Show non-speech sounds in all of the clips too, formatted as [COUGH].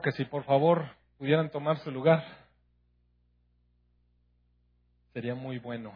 que si por favor pudieran tomar su lugar, sería muy bueno.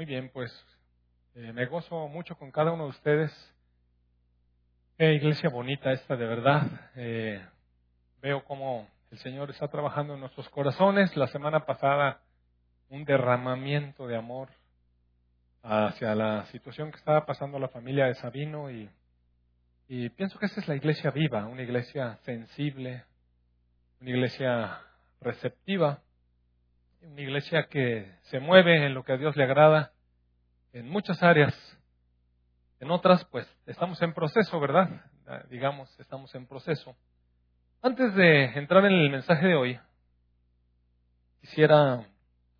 Muy bien, pues eh, me gozo mucho con cada uno de ustedes. Qué iglesia bonita esta, de verdad. Eh, veo cómo el Señor está trabajando en nuestros corazones. La semana pasada, un derramamiento de amor hacia la situación que estaba pasando la familia de Sabino y, y pienso que esa es la iglesia viva, una iglesia sensible, una iglesia receptiva una iglesia que se mueve en lo que a Dios le agrada en muchas áreas. En otras, pues, estamos en proceso, ¿verdad? Ah, digamos, estamos en proceso. Antes de entrar en el mensaje de hoy, quisiera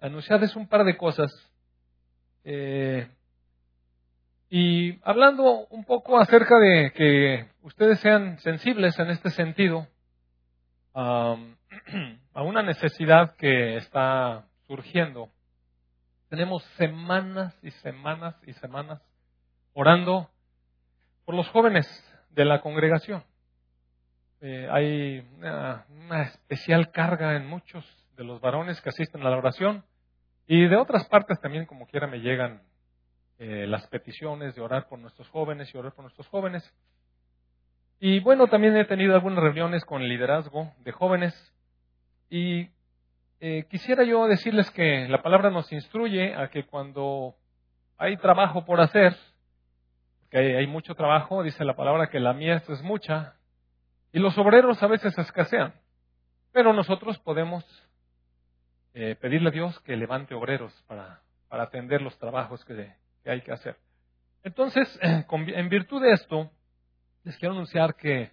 anunciarles un par de cosas. Eh, y hablando un poco acerca de que ustedes sean sensibles en este sentido, [CLEARS THROAT] a una necesidad que está surgiendo. Tenemos semanas y semanas y semanas orando por los jóvenes de la congregación. Eh, hay una, especial carga en muchos de los varones que asisten a la oración y de otras partes también, como quiera, me llegan eh, las peticiones de orar por nuestros jóvenes y orar por nuestros jóvenes. Y bueno, también he tenido algunas reuniones con el liderazgo de jóvenes y eh, quisiera yo decirles que la palabra nos instruye a que cuando hay trabajo por hacer, que hay, mucho trabajo, dice la palabra que la mies es mucha, y los obreros a veces escasean, pero nosotros podemos eh, pedirle a Dios que levante obreros para, para atender los trabajos que, que hay que hacer. Entonces, [CLEARS THROAT] en virtud de esto, les quiero anunciar que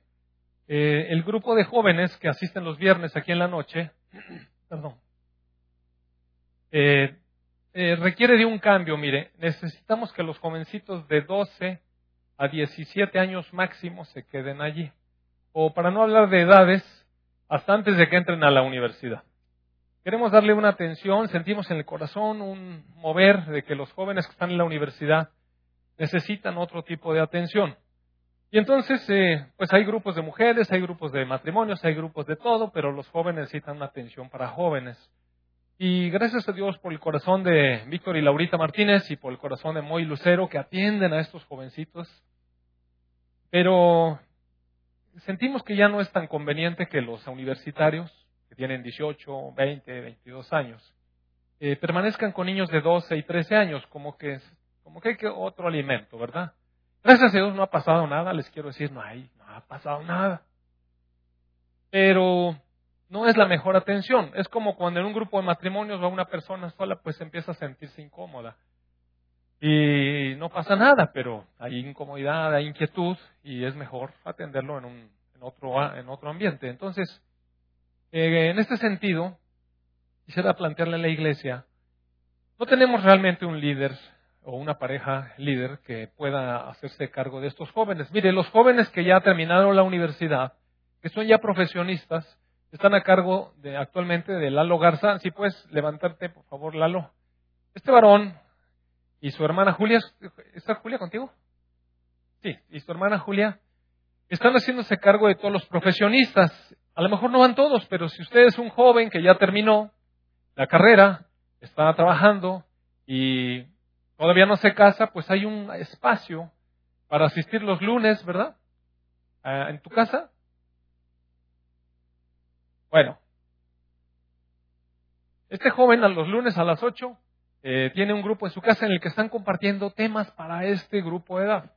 eh, el grupo de jóvenes que asisten los viernes aquí en la noche, [CLEARS THROAT] perdón, eh, eh, requiere de un cambio. Mire, necesitamos que los jovencitos de 12 a 17 años máximo se queden allí. O para no hablar de edades, hasta antes de que entren a la universidad. Queremos darle una atención, sentimos en el corazón un mover de que los jóvenes que están en la universidad necesitan otro tipo de atención. Y entonces, eh, pues hay grupos de mujeres, hay grupos de matrimonios, hay grupos de todo, pero los jóvenes necesitan una atención para jóvenes. Y gracias a Dios por el corazón de Víctor y Laurita Martínez y por el corazón de Moy Lucero que atienden a estos jovencitos. Pero sentimos que ya no es tan conveniente que los universitarios, que tienen 18, 20, 22 años, eh, permanezcan con niños de 12 y 13 años, como que, como que hay otro alimento, ¿verdad? Gracias a Dios no ha pasado nada, les quiero decir, no ha pasado nada. Pero no es la mejor atención. Es como cuando en un grupo de matrimonios va una persona sola, pues empieza a sentirse incómoda. Y no pasa nada, pero hay incomodidad, hay inquietud y es mejor atenderlo en, un, en, otro, en otro ambiente. Entonces, eh, en este sentido, quisiera plantearle a la iglesia, no tenemos realmente un líder o una pareja líder que pueda hacerse cargo de estos jóvenes. Mire, los jóvenes que ya terminaron la universidad, que son ya profesionistas, están a cargo de, actualmente de Lalo Garza. Si puedes levantarte, por favor, Lalo. Este varón y su hermana Julia, ¿está Julia contigo? Sí, y su hermana Julia están haciéndose cargo de todos los profesionistas. A lo mejor no van todos, pero si usted es un joven que ya terminó la carrera, está trabajando y todavía no se casa, pues hay un espacio para asistir los lunes, ¿verdad? Ah, ¿En tu casa? Bueno, este joven a los lunes a las 8 eh, tiene un grupo en su casa en el que están compartiendo temas para este grupo de edad.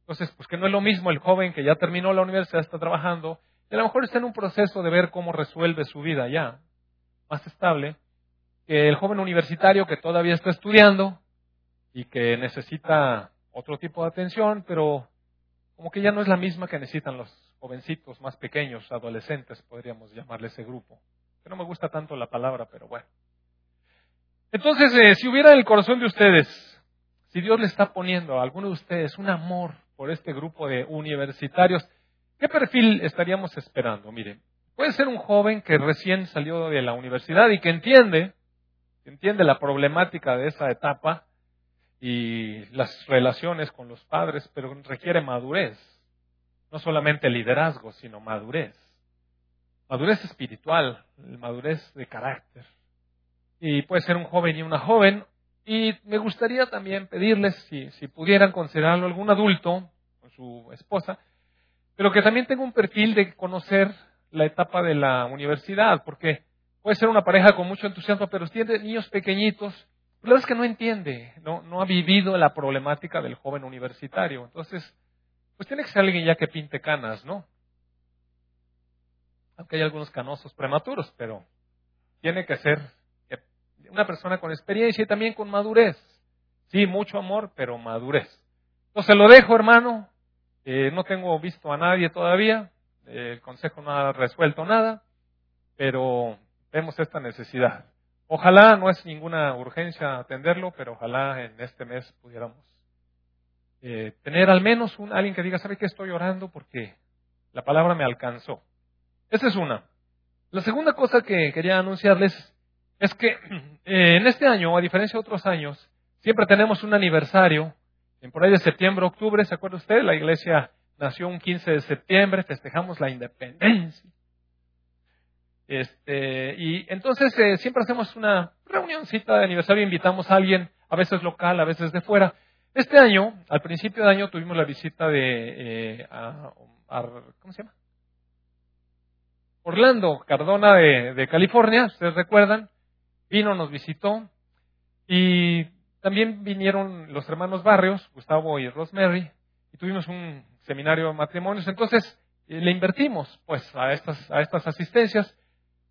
Entonces, pues que no es lo mismo el joven que ya terminó la universidad, está trabajando, y a lo mejor está en un proceso de ver cómo resuelve su vida ya, más estable, que el joven universitario que todavía está estudiando, y que necesita otro tipo de atención, pero como que ya no es la misma que necesitan los jovencitos más pequeños, adolescentes, podríamos llamarle ese grupo. que no me gusta tanto la palabra, pero bueno. Entonces, eh, si hubiera en el corazón de ustedes, si Dios le está poniendo a alguno de ustedes un amor por este grupo de universitarios, ¿qué perfil estaríamos esperando? Miren, puede ser un joven que recién salió de la universidad y que entiende, entiende la problemática de esa etapa y las relaciones con los padres, pero requiere madurez. No solamente liderazgo, sino madurez. Madurez espiritual, madurez de carácter y puede ser un joven y una joven. Y me gustaría también pedirles si, si pudieran considerarlo algún adulto con su esposa, pero que también tenga un perfil de conocer la etapa de la universidad, porque puede ser una pareja con mucho entusiasmo, pero tiene niños pequeñitos, la verdad es que no entiende, no, no ha vivido la problemática del joven universitario. Entonces, pues tiene que ser alguien ya que pinte canas, ¿no? Aunque hay algunos canosos prematuros, pero tiene que ser una persona con experiencia y también con madurez. Sí, mucho amor, pero madurez. Entonces lo dejo, hermano. Eh, no tengo visto a nadie todavía. el consejo no ha resuelto nada, pero vemos esta necesidad. Ojalá, no es ninguna urgencia atenderlo, pero ojalá en este mes pudiéramos eh, tener al menos un, alguien que diga, ¿sabe qué estoy orando? Porque la palabra me alcanzó. Esa es una. La segunda cosa que quería anunciarles es que [CLEARS THROAT] eh, en este año, a diferencia de otros años, siempre tenemos un aniversario, en por ahí de septiembre, octubre, ¿se acuerda usted? La iglesia nació un 15 de septiembre, festejamos la independencia. Este, y entonces eh, siempre hacemos una reunioncita de aniversario, invitamos a alguien, a veces local, a veces de fuera. Este año, al principio de año, tuvimos la visita de, eh, ¿cómo se llama? Orlando Cardona de, de California, ustedes recuerdan, vino, nos visitó y también vinieron los hermanos Barrios, Gustavo y Rosemary, y tuvimos un seminario de matrimonios. Entonces, eh, le invertimos pues a estas, a estas asistencias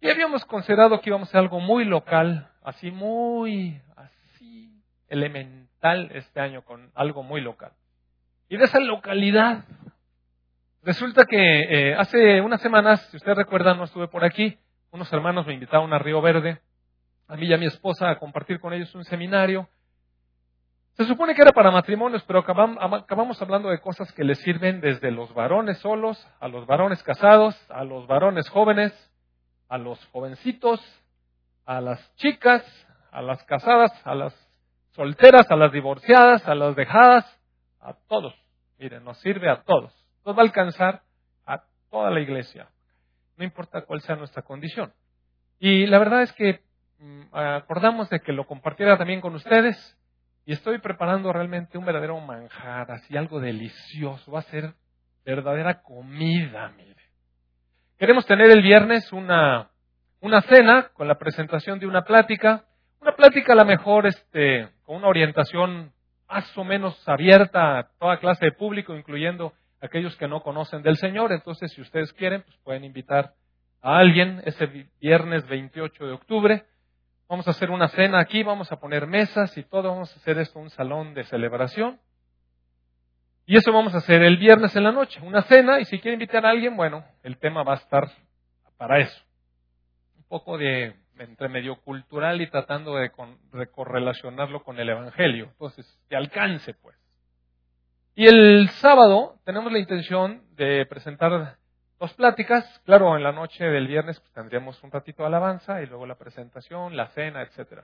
y habíamos considerado que íbamos a algo muy local, así muy, así elemental este año con algo muy local. Y de esa localidad, resulta que eh, hace unas semanas, si usted recuerda, no estuve por aquí, unos hermanos me invitaron a Río Verde a mí y a mi esposa a compartir con ellos un seminario. Se supone que era para matrimonios, pero acabamos, hablando de cosas que les sirven desde los varones solos, a los varones casados, a los varones jóvenes, a los jovencitos, a las chicas, a las casadas, a las solteras, a las divorciadas, a las dejadas, a todos. Miren, nos sirve a todos. Nos va a alcanzar a toda la iglesia, no importa cuál sea nuestra condición. Y la verdad es que Mm, acordamos de que lo compartiera también con ustedes y estoy preparando realmente un verdadero manjar, así algo delicioso. Va a ser verdadera comida, mire. Queremos tener el viernes una, una cena con la presentación de una plática, una plática a lo mejor este, con una orientación más o menos abierta a toda clase de público, incluyendo aquellos que no conocen del Señor. Entonces, si ustedes quieren, pues pueden invitar a alguien ese viernes 28 de octubre. Vamos a hacer una cena aquí, vamos a poner mesas y todo, vamos a hacer esto un salón de celebración. Y eso vamos a hacer el viernes en la noche, una cena, y si quiere invitar a alguien, bueno, el tema va a estar para eso. Un poco de entre medio cultural y tratando de, correlacionarlo con el Evangelio. Entonces, que alcance, pues. Y el sábado tenemos la intención de presentar dos pláticas. Claro, en la noche del viernes pues, tendríamos un ratito de alabanza y luego la presentación, la cena, etcétera.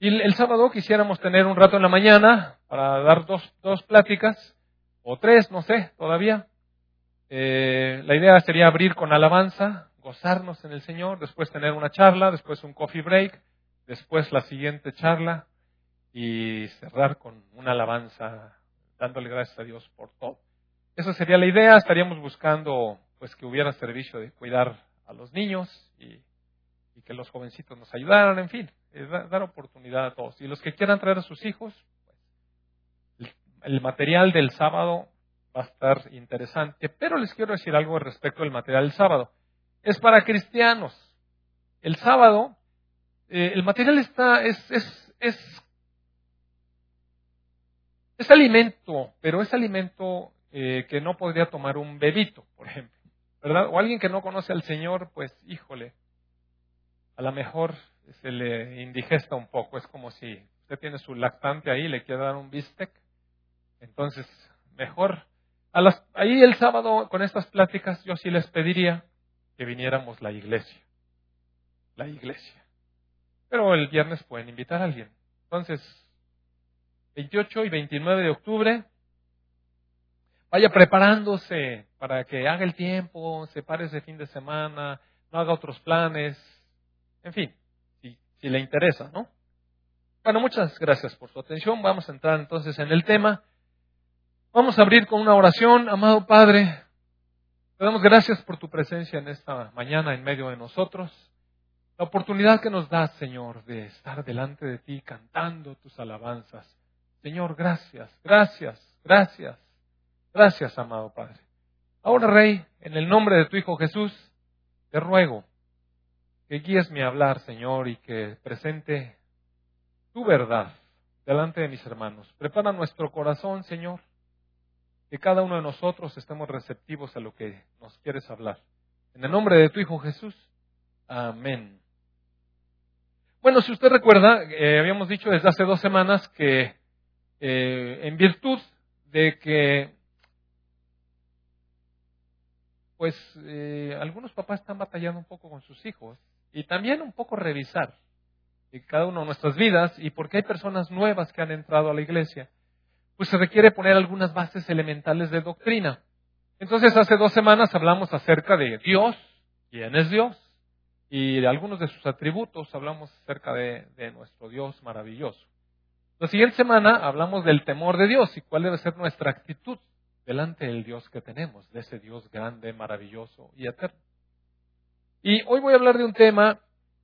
Y el, sábado quisiéramos tener un rato en la mañana para dar dos, dos pláticas, o tres, no sé, todavía. Eh, la idea sería abrir con alabanza, gozarnos en el Señor, después tener una charla, después un coffee break, después la siguiente charla y cerrar con una alabanza, dándole gracias a Dios por todo. Esa sería la idea, estaríamos buscando pues que hubiera servicio de cuidar a los niños y, que los jovencitos nos ayudaran, en fin, dar oportunidad a todos. Y los que quieran traer a sus hijos, el, material del sábado va a estar interesante, pero les quiero decir algo respecto al material del sábado. Es para cristianos. El sábado, eh, el material está, es, es, es, es alimento, pero es alimento eh, que no podría tomar un bebito, por ejemplo. ¿verdad? O alguien que no conoce al Señor, pues híjole, a lo mejor se le indigesta un poco. Es como si usted tiene su lactante ahí y le quiere dar un bistec. Entonces, mejor. A las, ahí el sábado, con estas pláticas, yo sí les pediría que viniéramos la iglesia. La iglesia. Pero el viernes pueden invitar a alguien. Entonces, 28 y 29 de octubre, vaya preparándose para que haga el tiempo, se pare ese fin de semana, no haga otros planes, en fin, si, si le interesa, ¿no? Bueno, muchas gracias por su atención. Vamos a entrar entonces en el tema. Vamos a abrir con una oración, amado Padre. Te damos gracias por tu presencia en esta mañana en medio de nosotros. La oportunidad que nos das, Señor, de estar delante de ti cantando tus alabanzas. Señor, gracias, gracias, gracias, gracias, amado Padre. Ahora, Rey, en el nombre de tu Hijo Jesús, te ruego que guíes mi hablar, Señor, y que presente tu verdad delante de mis hermanos. Prepara nuestro corazón, Señor, que cada uno de nosotros estemos receptivos a lo que nos quieres hablar. En el nombre de tu Hijo Jesús. Amén. Bueno, si usted recuerda, eh, habíamos dicho desde hace dos semanas que eh, en virtud de que pues eh, algunos papás están batallando un poco con sus hijos y también un poco revisar cada uno de nuestras vidas y porque hay personas nuevas que han entrado a la iglesia, pues se requiere poner algunas bases elementales de doctrina. Entonces hace dos semanas hablamos acerca de Dios, quién es Dios, y de algunos de sus atributos hablamos acerca de, de nuestro Dios maravilloso. La siguiente semana hablamos del temor de Dios y cuál debe ser nuestra actitud delante del Dios que tenemos, de ese Dios grande, maravilloso y eterno. Y hoy voy a hablar de un tema,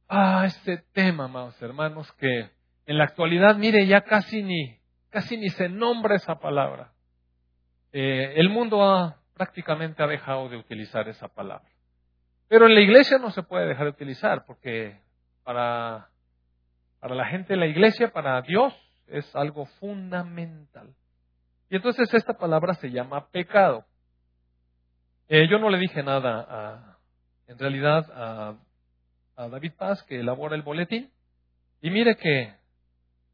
ah, este tema, amados hermanos, que en la actualidad, mire, ya casi ni, casi ni se nombra esa palabra. Eh, el mundo prácticamente ha dejado de utilizar esa palabra. Pero en la iglesia no se puede dejar de utilizar, porque para, para la gente de la iglesia, para Dios, es algo fundamental. Y entonces esta palabra se llama pecado. Eh, yo no le dije nada, a, en realidad, a, a David Paz, que elabora el boletín. Y mire que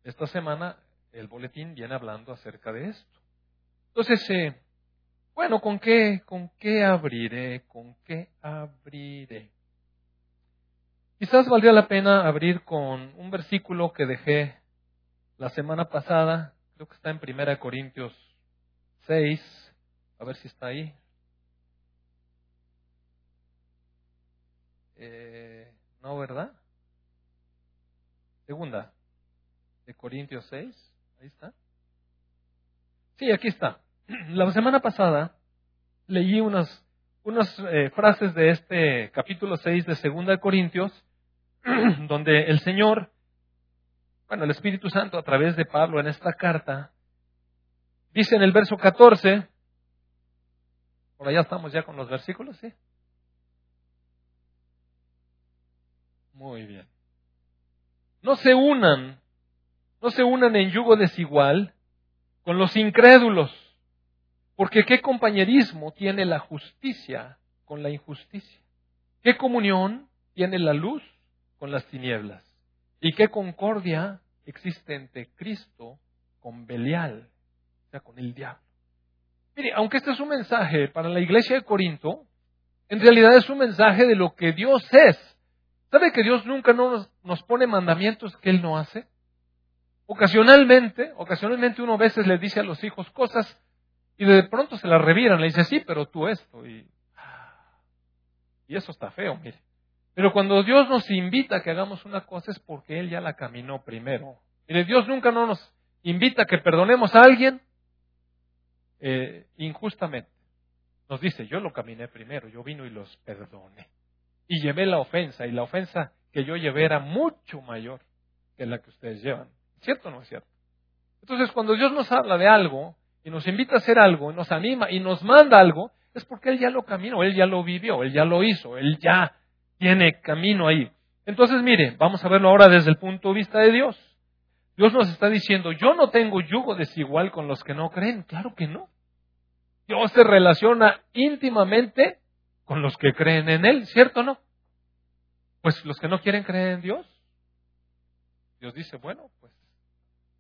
esta semana el boletín viene hablando acerca de esto. Entonces, eh, bueno, ¿con qué, ¿con qué abriré? ¿Con qué abriré? Quizás valdría la pena abrir con un versículo que dejé la semana pasada, creo que está en Primera Corintios 6, a ver si está ahí. Eh, no, ¿verdad? Segunda, de Corintios 6, ahí está. Sí, aquí está. [CLEARS THROAT] La semana pasada leí unas, eh, frases de este capítulo 6 de Segunda de Corintios, [CLEARS THROAT] donde el Señor, bueno, el Espíritu Santo a través de Pablo en esta carta, Dice en el verso 14, por allá estamos ya con los versículos, ¿sí? Muy bien. No se unan, no se unan en yugo desigual con los incrédulos, porque qué compañerismo tiene la justicia con la injusticia, qué comunión tiene la luz con las tinieblas, y qué concordia existe entre Cristo con Belial con el diablo. Mire, aunque este es un mensaje para la iglesia de Corinto, en realidad es un mensaje de lo que Dios es. ¿Sabe que Dios nunca nos, nos pone mandamientos que Él no hace? Ocasionalmente, ocasionalmente uno a veces le dice a los hijos cosas y de pronto se las reviran, le dice, sí, pero tú esto. Y, eso está feo, mire. Pero cuando Dios nos invita a que hagamos una cosa es porque Él ya la caminó primero. Mire, Dios nunca no nos invita a que perdonemos a alguien eh, injustamente. Nos dice, yo lo caminé primero, yo vino y los perdoné. Y llevé la ofensa, y la ofensa que yo llevé era mucho mayor que la que ustedes llevan. ¿Cierto o no es cierto? Entonces, cuando Dios nos habla de algo, y nos invita a hacer algo, nos anima, y nos manda algo, es porque Él ya lo caminó, Él ya lo vivió, Él ya lo hizo, Él ya tiene camino ahí. Entonces, mire, vamos a verlo ahora desde el punto de vista de Dios. Dios nos está diciendo, yo no tengo yugo desigual con los que no creen. Claro que no. Dios se relaciona íntimamente con los que creen en Él, ¿cierto o no? Pues los que no quieren creer en Dios, Dios dice, bueno, pues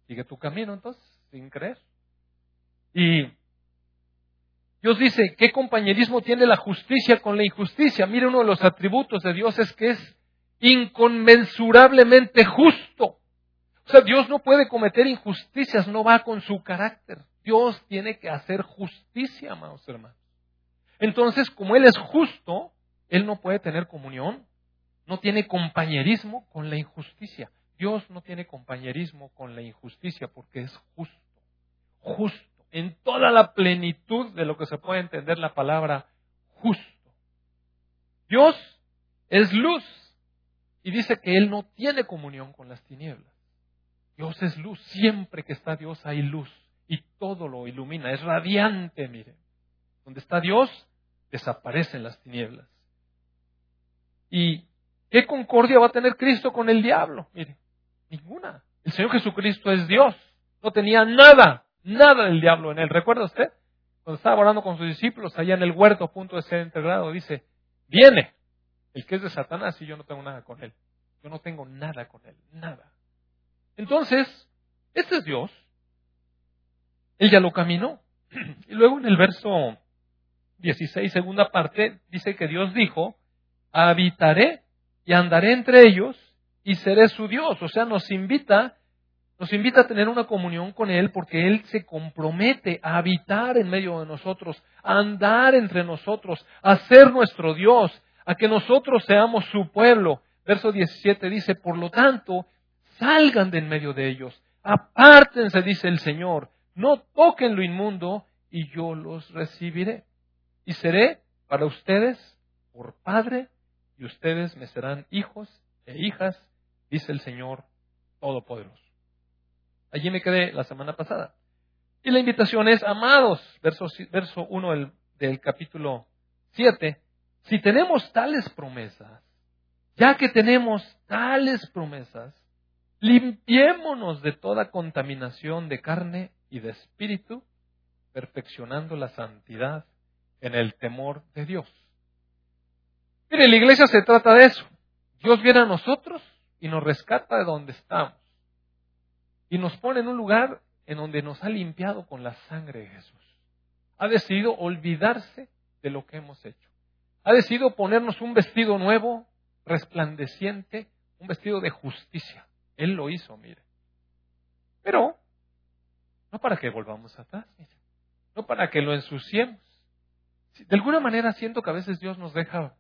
sigue tu camino entonces, sin creer. Y Dios dice, ¿qué compañerismo tiene la justicia con la injusticia? Mire, uno de los atributos de Dios es que es inconmensurablemente justo. O sea, Dios no puede cometer injusticias, no va con su carácter. Dios tiene que hacer justicia, amados hermanos. Entonces, como Él es justo, Él no puede tener comunión, no tiene compañerismo con la injusticia. Dios no tiene compañerismo con la injusticia porque es justo, justo, en toda la plenitud de lo que se puede entender la palabra justo. Dios es luz y dice que Él no tiene comunión con las tinieblas. Dios es luz, siempre que está Dios hay luz y todo lo ilumina, es radiante, mire. Donde está Dios, desaparecen las tinieblas. ¿Y qué concordia va a tener Cristo con el diablo? Mire, ninguna. El Señor Jesucristo es Dios. No tenía nada, nada del diablo en él. ¿Recuerda usted? Cuando estaba orando con sus discípulos allá en el huerto a punto de ser integrado, dice, viene el que es de Satanás y yo no tengo nada con él. Yo no tengo nada con él, nada. Entonces, este es Dios. Él ya lo caminó. [CLEARS THROAT] Y luego en el verso 16, segunda parte, dice que Dios dijo, habitaré y andaré entre ellos y seré su Dios. O sea, nos invita, nos invita a tener una comunión con Él porque Él se compromete a habitar en medio de nosotros, a andar entre nosotros, a ser nuestro Dios, a que nosotros seamos su pueblo. Verso 17 dice, por lo tanto, salgan de en medio de ellos, apártense, dice el Señor, no toquen lo inmundo y yo los recibiré. Y seré para ustedes por Padre y ustedes me serán hijos e hijas, dice el Señor Todopoderoso. Allí me quedé la semana pasada. Y la invitación es, amados, verso, verso 1 del, del capítulo 7, si tenemos tales promesas, ya que tenemos tales promesas, Limpiémonos de toda contaminación de carne y de espíritu, perfeccionando la santidad en el temor de Dios. Mire, la iglesia se trata de eso. Dios viene a nosotros y nos rescata de donde estamos. Y nos pone en un lugar en donde nos ha limpiado con la sangre de Jesús. Ha decidido olvidarse de lo que hemos hecho. Ha decidido ponernos un vestido nuevo, resplandeciente, un vestido de justicia. Él lo hizo, mire. Pero no para que volvamos atrás, mire. no para que lo ensuciemos. De alguna manera siento que a veces Dios nos deja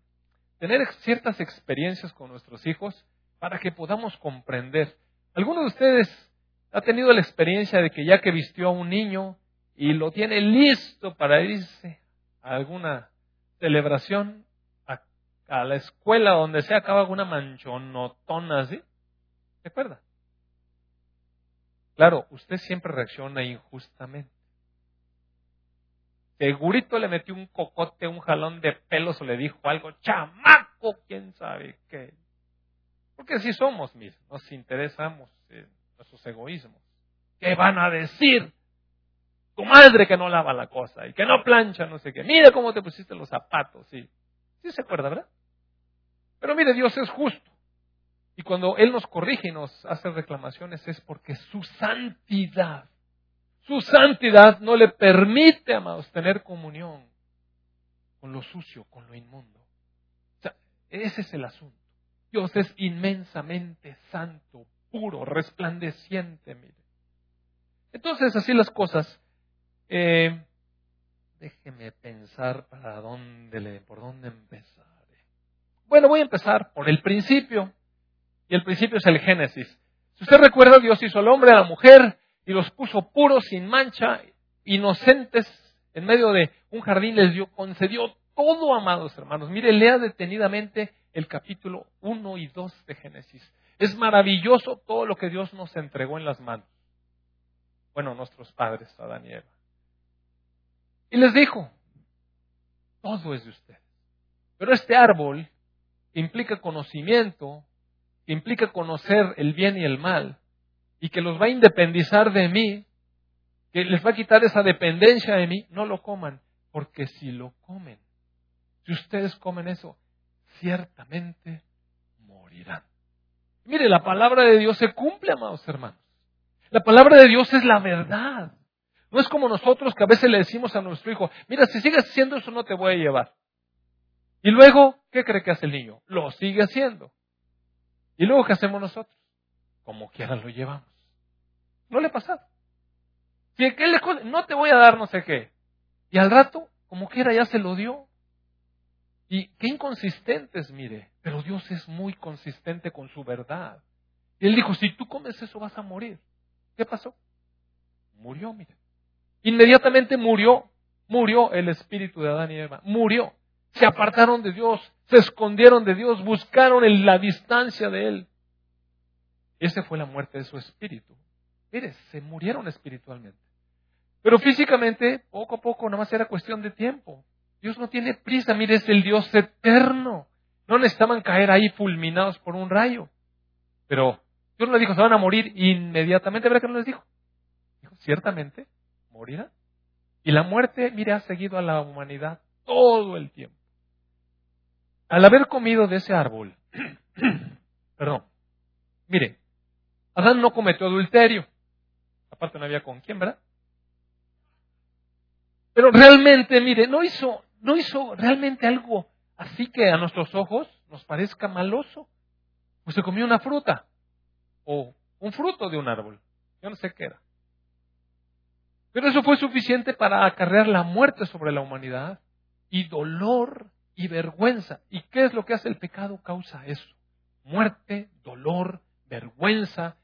tener ciertas experiencias con nuestros hijos para que podamos comprender. ¿Alguno de ustedes ha tenido la experiencia de que ya que vistió a un niño y lo tiene listo para irse a alguna celebración, a, la escuela donde se acaba alguna manchonotona así? ¿Se acuerda? Claro, usted siempre reacciona injustamente. Segurito le metió un cocote, un jalón de pelos o le dijo algo, chamaco, quién sabe qué. Porque así somos, mis, nos interesamos en nuestros egoísmos. ¿Qué van a decir? Tu madre que no lava la cosa y que no plancha, no sé qué. Mira cómo te pusiste los zapatos, sí. Sí se acuerda, ¿verdad? Pero mire, Dios es justo. Y cuando Él nos corrige y nos hace reclamaciones es porque su santidad, su santidad no le permite, amados, tener comunión con lo sucio, con lo inmundo. O sea, ese es el asunto. Dios es inmensamente santo, puro, resplandeciente, mire. Entonces, así las cosas. Eh, déjeme pensar para dónde le, por dónde empezar. Bueno, voy a empezar por el principio. Y el principio es el Génesis. Si usted recuerda, Dios hizo al hombre, a la mujer, y los puso puros, sin mancha, inocentes, en medio de un jardín, les dio, concedió todo, amados hermanos. Mire, lea detenidamente el capítulo 1 y 2 de Génesis. Es maravilloso todo lo que Dios nos entregó en las manos. Bueno, nuestros padres, Adán y Eva. Y les dijo, todo es de ustedes. Pero este árbol implica conocimiento, que implica conocer el bien y el mal, y que los va a independizar de mí, que les va a quitar esa dependencia de mí, no lo coman, porque si lo comen, si ustedes comen eso, ciertamente morirán. Mire, la palabra de Dios se cumple, amados hermanos. La palabra de Dios es la verdad. No es como nosotros que a veces le decimos a nuestro hijo, mira, si sigues haciendo eso no te voy a llevar. Y luego, ¿qué cree que hace el niño? Lo sigue haciendo. ¿Y luego qué hacemos nosotros? Como quiera lo llevamos. No le pasa. Si él le no te voy a dar no sé qué. Y al rato, como quiera, ya se lo dio. Y qué inconsistentes, mire. Pero Dios es muy consistente con su verdad. Y él dijo, si tú comes eso vas a morir. ¿Qué pasó? Murió, mire. Inmediatamente murió, murió el espíritu de Adán y Eva. Murió. Se apartaron de Dios, se escondieron de Dios, buscaron en la distancia de Él. Esa fue la muerte de su espíritu. Mire, se murieron espiritualmente. Pero físicamente, poco a poco, nada más era cuestión de tiempo. Dios no tiene prisa, mire, es el Dios eterno. No necesitaban caer ahí fulminados por un rayo. Pero Dios no les dijo, se van a morir inmediatamente. ¿Verdad que no les dijo? Dijo, ciertamente, morirán. Y la muerte, mire, ha seguido a la humanidad todo el tiempo. Al haber comido de ese árbol, [CLEARS THROAT] perdón, mire, Adán no cometió adulterio. Aparte no había con quién, ¿verdad? Pero realmente, mire, no hizo, no hizo realmente algo así que a nuestros ojos nos parezca maloso. Pues se comió una fruta o un fruto de un árbol. Yo no sé qué era. Pero eso fue suficiente para acarrear la muerte sobre la humanidad y dolor y vergüenza. ¿Y qué es lo que hace el pecado? Causa eso. Muerte, dolor, vergüenza,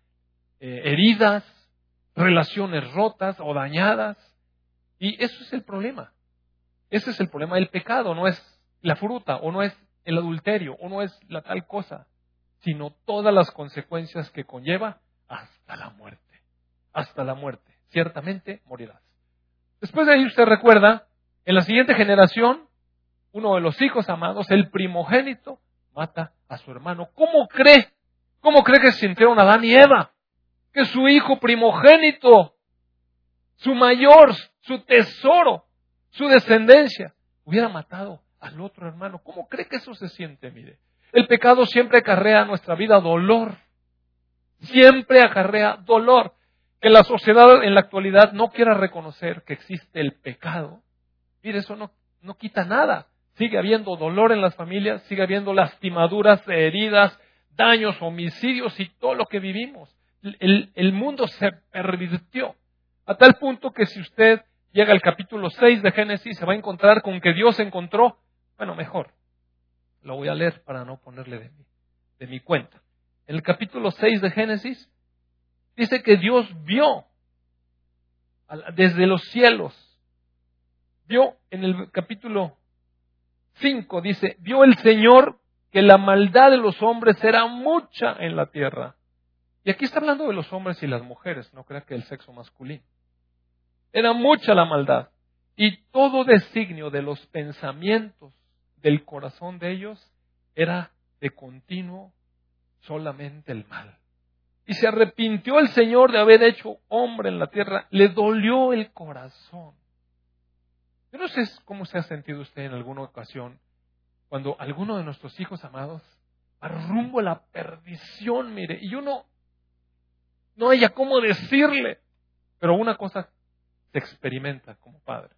eh, heridas, relaciones rotas o dañadas. Y eso es el problema. Ese es el problema del pecado. No es la fruta o no es el adulterio o no es la tal cosa, sino todas las consecuencias que conlleva hasta la muerte. Hasta la muerte. Ciertamente morirás. Después de ahí usted recuerda, en la siguiente generación, uno de los hijos amados, el primogénito, mata a su hermano. ¿Cómo cree? ¿Cómo cree que se sintieron Adán y Eva? Que su hijo primogénito, su mayor, su tesoro, su descendencia, hubiera matado al otro hermano. ¿Cómo cree que eso se siente? Mire, el pecado siempre acarrea a nuestra vida dolor. Siempre acarrea dolor. Que la sociedad en la actualidad no quiera reconocer que existe el pecado. Mire, eso no, no quita nada. Sigue habiendo dolor en las familias, sigue habiendo lastimaduras, heridas, daños, homicidios y todo lo que vivimos. El, el mundo se pervirtió. A tal punto que si usted llega al capítulo 6 de Génesis, se va a encontrar con que Dios encontró, bueno, mejor, lo voy a leer para no ponerle de mi, de mi cuenta. En el capítulo 6 de Génesis dice que Dios vio desde los cielos, vio en el capítulo 5, dice, vio el Señor que la maldad de los hombres era mucha en la tierra. Y aquí está hablando de los hombres y las mujeres, no crea que el sexo masculino. Era mucha la maldad. Y todo designio de los pensamientos del corazón de ellos era de continuo solamente el mal. Y se arrepintió el Señor de haber hecho hombre en la tierra. Le dolió el corazón. Yo no sé cómo se ha sentido usted en alguna ocasión cuando alguno de nuestros hijos amados va rumbo a la perdición, mire, y uno no haya cómo decirle. Pero una cosa se experimenta como padre.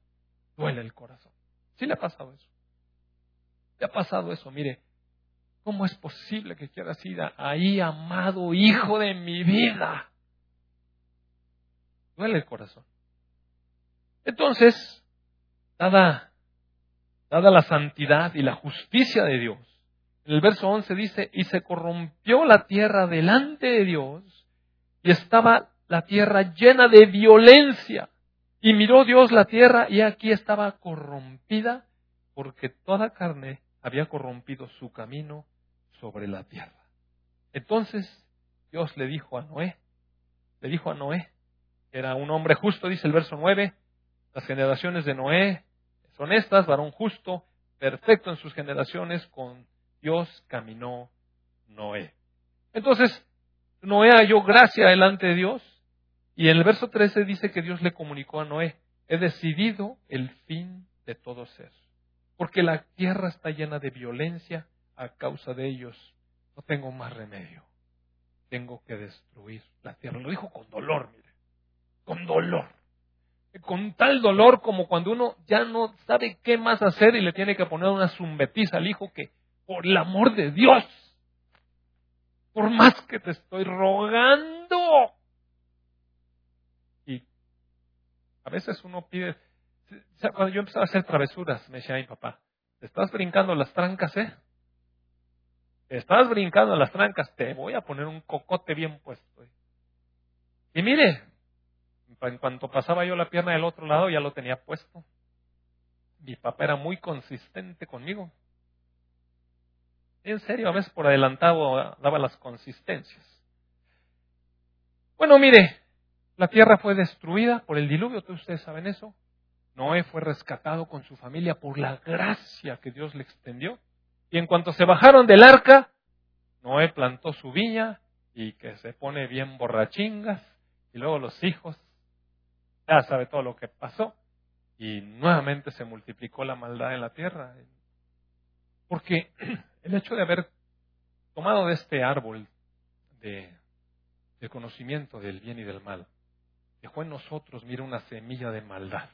Duele el corazón. ¿Sí le ha pasado eso? ¿Le ha pasado eso? Mire, ¿cómo es posible que quieras ir ahí, amado hijo de mi vida? Duele el corazón. Entonces, dada, dada la santidad y la justicia de Dios, en el verso 11 dice, y se corrompió la tierra delante de Dios, y estaba la tierra llena de violencia. Y miró Dios la tierra y aquí estaba corrompida porque toda carne había corrompido su camino sobre la tierra. Entonces Dios le dijo a Noé, le dijo a Noé, era un hombre justo, dice el verso 9, las generaciones de Noé son estas, varón justo, perfecto en sus generaciones, con Dios caminó Noé. Entonces, Noé halló gracia delante de Dios y en el verso 13 dice que Dios le comunicó a Noé, he decidido el fin de todo ser, porque la tierra está llena de violencia a causa de ellos. No tengo más remedio. tengo que destruir la tierra. Lo dijo con dolor, mire, con dolor. Con tal dolor como cuando uno ya no sabe qué más hacer y le tiene que poner una zumbetiza al hijo que, por el amor de Dios, por más que te estoy rogando. Y a veces uno pide, cuando yo empezaba a hacer travesuras, me decía mi papá, ¿te estás brincando las trancas, eh? ¿Te estás brincando las trancas? Te voy a poner un cocote bien puesto. Y mire, en cuanto pasaba yo la pierna del otro lado, ya lo tenía puesto. Mi papá era muy consistente conmigo. En serio, a veces por adelantado daba las consistencias. Bueno, mire, la tierra fue destruida por el diluvio, todos ustedes saben eso. Noé fue rescatado con su familia por la gracia que Dios le extendió. Y en cuanto se bajaron del arca, Noé plantó su viña y que se pone bien borrachingas. Y luego los hijos, ya sabe todo lo que pasó. Y nuevamente se multiplicó la maldad en la tierra. Porque [CLEARS THROAT] el hecho de haber tomado de este árbol de, conocimiento del bien y del mal, dejó en nosotros, mira, una semilla de maldad.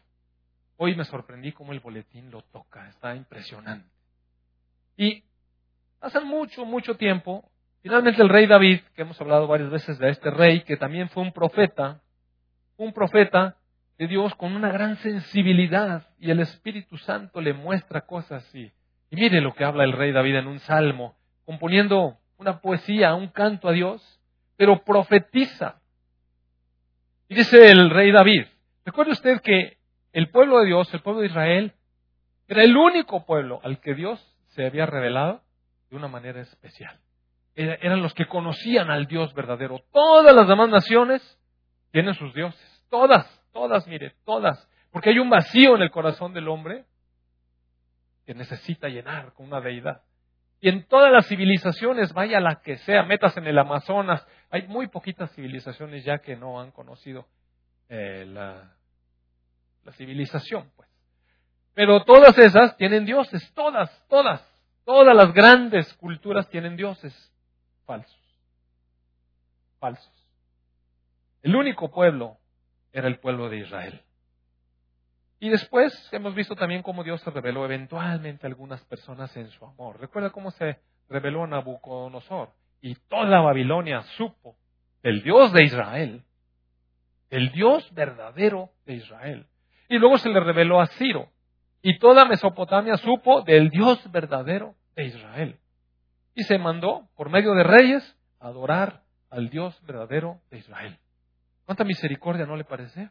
Hoy me sorprendí cómo el boletín lo toca, está impresionante. Y hace mucho, mucho tiempo, finalmente el rey David, que hemos hablado varias veces de este rey, que también fue un profeta, un profeta de Dios con una gran sensibilidad y el Espíritu Santo le muestra cosas y y mire lo que habla el rey David en un salmo, componiendo una poesía, un canto a Dios, pero profetiza. Y dice el rey David, recuerde usted que el pueblo de Dios, el pueblo de Israel, era el único pueblo al que Dios se había revelado de una manera especial. Eran los que conocían al Dios verdadero. Todas las demás naciones tienen sus dioses. Todas, todas, mire, todas. Porque hay un vacío en el corazón del hombre que necesita llenar con una deidad. Y en todas las civilizaciones, vaya la que sea, metas en el Amazonas, hay muy poquitas civilizaciones ya que no han conocido eh, la, la civilización, pues. Pero todas esas tienen dioses, todas, todas, todas las grandes culturas tienen dioses falsos, falsos. El único pueblo era el pueblo de Israel. Y después hemos visto también cómo Dios se reveló eventualmente a algunas personas en su amor. Recuerda cómo se reveló a Nabucodonosor. Y toda Babilonia supo el Dios de Israel, el Dios verdadero de Israel. Y luego se le reveló a Ciro. Y toda Mesopotamia supo del Dios verdadero de Israel. Y se mandó, por medio de reyes, adorar al Dios verdadero de Israel. ¿Cuánta misericordia no le parece?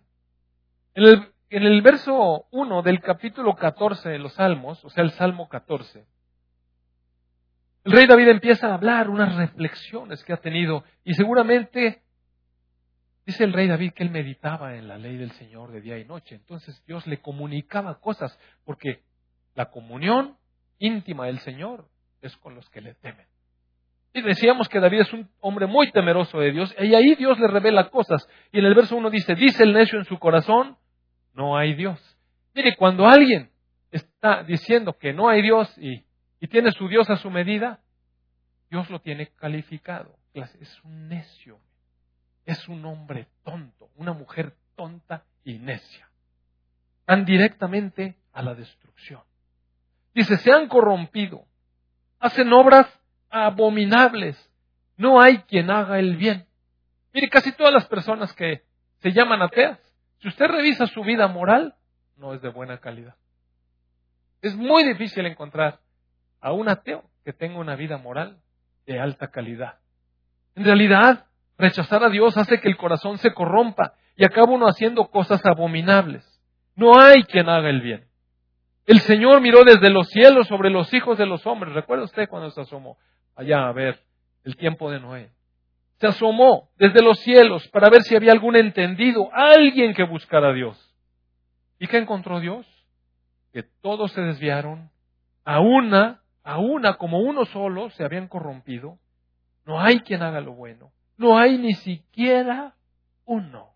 En el verso 1 del capítulo 14 de los Salmos, o sea, el Salmo 14, el rey David empieza a hablar unas reflexiones que ha tenido y seguramente dice el rey David que él meditaba en la ley del Señor de día y noche. Entonces Dios le comunicaba cosas porque la comunión íntima del Señor es con los que le temen. Y decíamos que David es un hombre muy temeroso de Dios y ahí Dios le revela cosas. Y en el verso 1 dice, dice el necio en su corazón, no hay Dios. Mire, cuando alguien está diciendo que no hay Dios y, tiene su Dios a su medida, Dios lo tiene calificado. Es un necio. Es un hombre tonto, una mujer tonta y necia. Van directamente a la destrucción. Dice, se han corrompido, hacen obras abominables, no hay quien haga el bien. Mire, casi todas las personas que se llaman ateas si usted revisa su vida moral, no es de buena calidad. Es muy difícil encontrar a un ateo que tenga una vida moral de alta calidad. En realidad, rechazar a Dios hace que el corazón se corrompa y acaba uno haciendo cosas abominables. No hay quien haga el bien. El Señor miró desde los cielos sobre los hijos de los hombres. ¿Recuerda usted cuando se asomó allá a ver el tiempo de Noé? Se asomó desde los cielos para ver si había algún entendido, alguien que buscara a Dios. ¿Y qué encontró Dios? Que todos se desviaron, a una, a una, como uno solo, se habían corrompido. No hay quien haga lo bueno. No hay ni siquiera uno.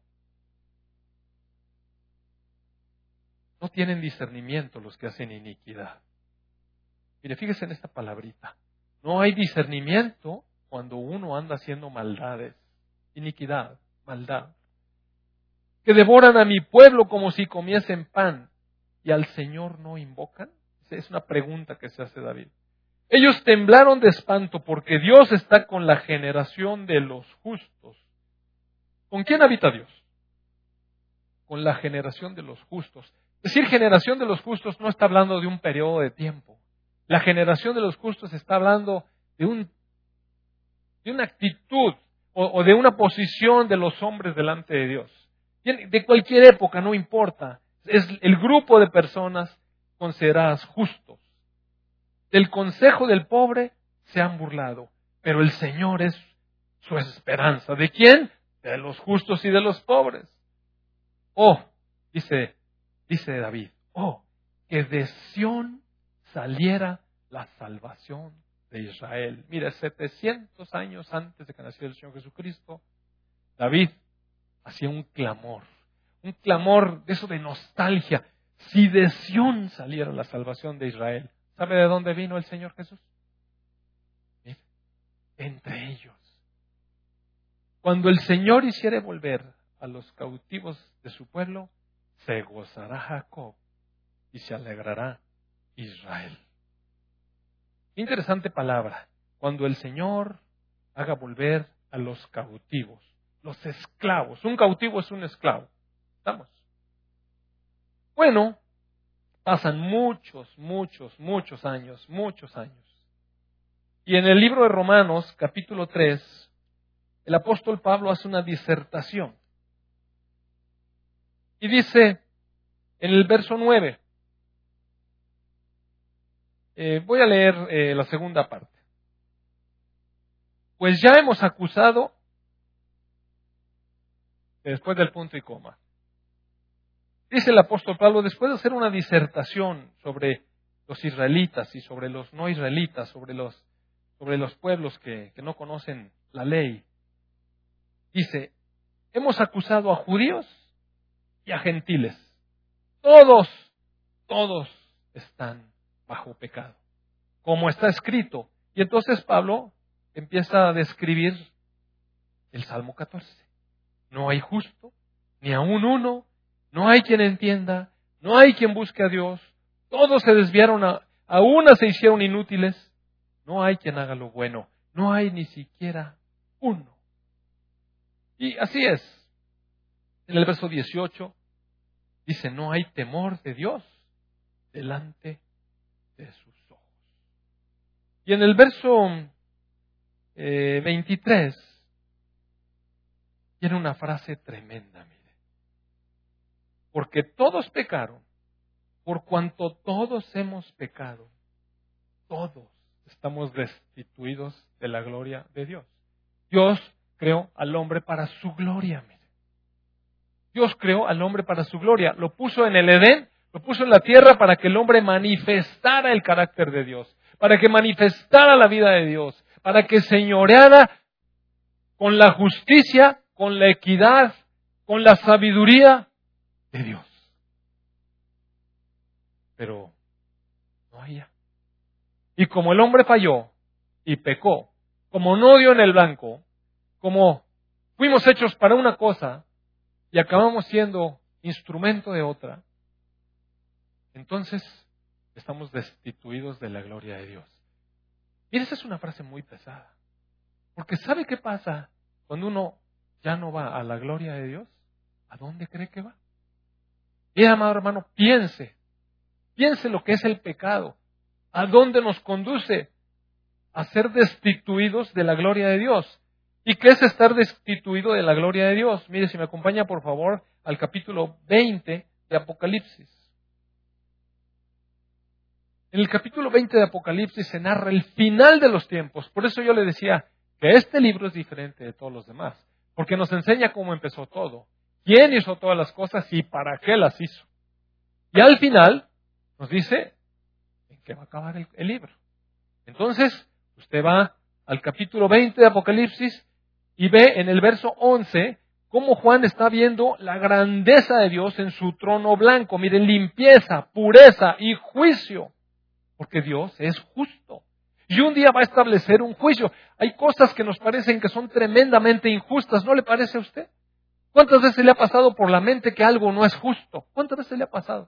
No tienen discernimiento los que hacen iniquidad. Mire, fíjese en esta palabrita. No hay discernimiento cuando uno anda haciendo maldades, iniquidad, maldad, que devoran a mi pueblo como si comiesen pan y al Señor no invocan? Es una pregunta que se hace David. Ellos temblaron de espanto porque Dios está con la generación de los justos. ¿Con quién habita Dios? Con la generación de los justos. Decir generación de los justos no está hablando de un periodo de tiempo. La generación de los justos está hablando de, un, de una actitud o, de una posición de los hombres delante de Dios. De cualquier época, no importa. Es el grupo de personas consideradas justos. Del consejo del pobre se han burlado, pero el Señor es su esperanza. ¿De quién? De los justos y de los pobres. Oh, dice, dice David, oh, que de Sión saliera la salvación de Israel. Mira, 700 años antes de que naciera el Señor Jesucristo, David hacía un clamor, un clamor de eso de nostalgia. Si de Sión saliera la salvación de Israel, ¿sabe de dónde vino el Señor Jesús? entre ellos. Cuando el Señor hiciere volver a los cautivos de su pueblo, se gozará Jacob y se alegrará Israel. Interesante palabra. Cuando el Señor haga volver a los cautivos, los esclavos. Un cautivo es un esclavo. ¿Estamos? Bueno, pasan muchos, muchos, muchos años, muchos años. Y en el libro de Romanos, capítulo 3, el apóstol Pablo hace una disertación. Y dice en el verso 9, eh, voy a leer eh, la segunda parte. Pues ya hemos acusado después del punto y coma. Dice el apóstol Pablo, después de hacer una disertación sobre los israelitas y sobre los no israelitas, sobre los, sobre los pueblos que, que no conocen la ley, dice, hemos acusado a judíos y a gentiles. Todos, todos están bajo pecado, como está escrito. Y entonces Pablo empieza a describir el Salmo 14. No hay justo, ni aún uno, no hay quien entienda, no hay quien busque a Dios, todos se desviaron, a, una se hicieron inútiles, no hay quien haga lo bueno, no hay ni siquiera uno. Y así es. En el verso 18 dice, no hay temor de Dios delante sus ojos. Y en el verso eh, 23 tiene una frase tremenda, mire. Porque todos pecaron, por cuanto todos hemos pecado, todos estamos destituidos de la gloria de Dios. Dios creó al hombre para su gloria, mire. Dios creó al hombre para su gloria. Lo puso en el Edén, lo puso en la tierra para que el hombre manifestara el carácter de Dios, para que manifestara la vida de Dios, para que señoreara con la justicia con la equidad, con la sabiduría de Dios. Pero no había. Y como el hombre falló y pecó, como no dio en el blanco, como fuimos hechos para una cosa y acabamos siendo instrumento de otra, entonces estamos destituidos de la gloria de Dios. Y esa es una frase muy pesada. Porque ¿sabe qué pasa cuando uno ya no va a la gloria de Dios, ¿a dónde cree que va? Y amado hermano, piense, piense lo que es el pecado, a dónde nos conduce a ser destituidos de la gloria de Dios. ¿Y qué es estar destituido de la gloria de Dios? Mire, si me acompaña por favor al capítulo 20 de Apocalipsis. En el capítulo 20 de Apocalipsis se narra el final de los tiempos. Por eso yo le decía que este libro es diferente de todos los demás porque nos enseña cómo empezó todo, quién hizo todas las cosas y para qué las hizo. Y al final nos dice en qué va a acabar el, libro. Entonces, usted va al capítulo 20 de Apocalipsis y ve en el verso 11 cómo Juan está viendo la grandeza de Dios en su trono blanco. Miren, limpieza, pureza y juicio, porque Dios es justo. Y un día va a establecer un juicio. Hay cosas que nos parecen que son tremendamente injustas, ¿no le parece a usted? ¿Cuántas veces le ha pasado por la mente que algo no es justo? ¿Cuántas veces le ha pasado?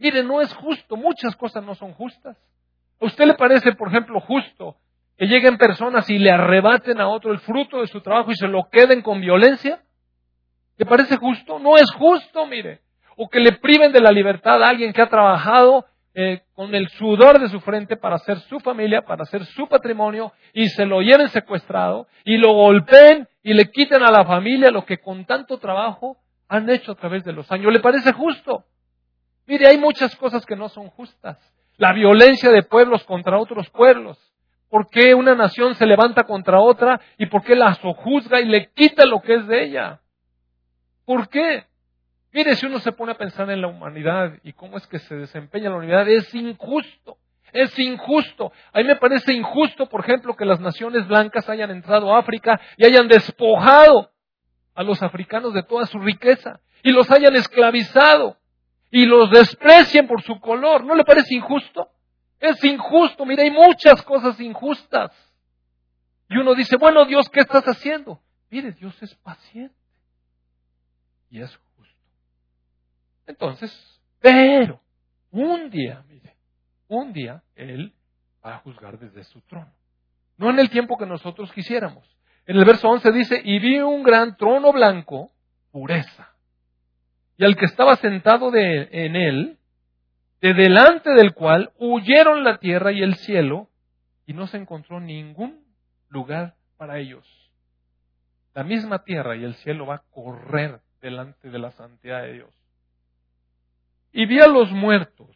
Mire, no es justo, muchas cosas no son justas. ¿A usted le parece, por ejemplo, justo que lleguen personas y le arrebaten a otro el fruto de su trabajo y se lo queden con violencia? ¿Le parece justo? No es justo, mire. O que le priven de la libertad a alguien que ha trabajado eh, con el sudor de su frente para hacer su familia, para hacer su patrimonio, y se lo lleven secuestrado, y lo golpeen y le quiten a la familia lo que con tanto trabajo han hecho a través de los años. ¿Le parece justo? Mire, hay muchas cosas que no son justas. La violencia de pueblos contra otros pueblos. ¿Por qué una nación se levanta contra otra y por qué la sojuzga y le quita lo que es de ella? ¿Por qué? Mire, si uno se pone a pensar en la humanidad y cómo es que se desempeña la humanidad, es injusto. Es injusto. A mí me parece injusto, por ejemplo, que las naciones blancas hayan entrado a África y hayan despojado a los africanos de toda su riqueza y los hayan esclavizado y los desprecien por su color. ¿No le parece injusto? Es injusto. Mire, hay muchas cosas injustas. Y uno dice, bueno, Dios, ¿qué estás haciendo? Mire, Dios es paciente. Y es entonces, pero un día, mire, un día Él va a juzgar desde su trono. No en el tiempo que nosotros quisiéramos. En el verso 11 dice, y vi un gran trono blanco, pureza. Y al que estaba sentado de, en él, de delante del cual huyeron la tierra y el cielo, y no se encontró ningún lugar para ellos. La misma tierra y el cielo va a correr delante de la santidad de Dios. Y vi a los muertos,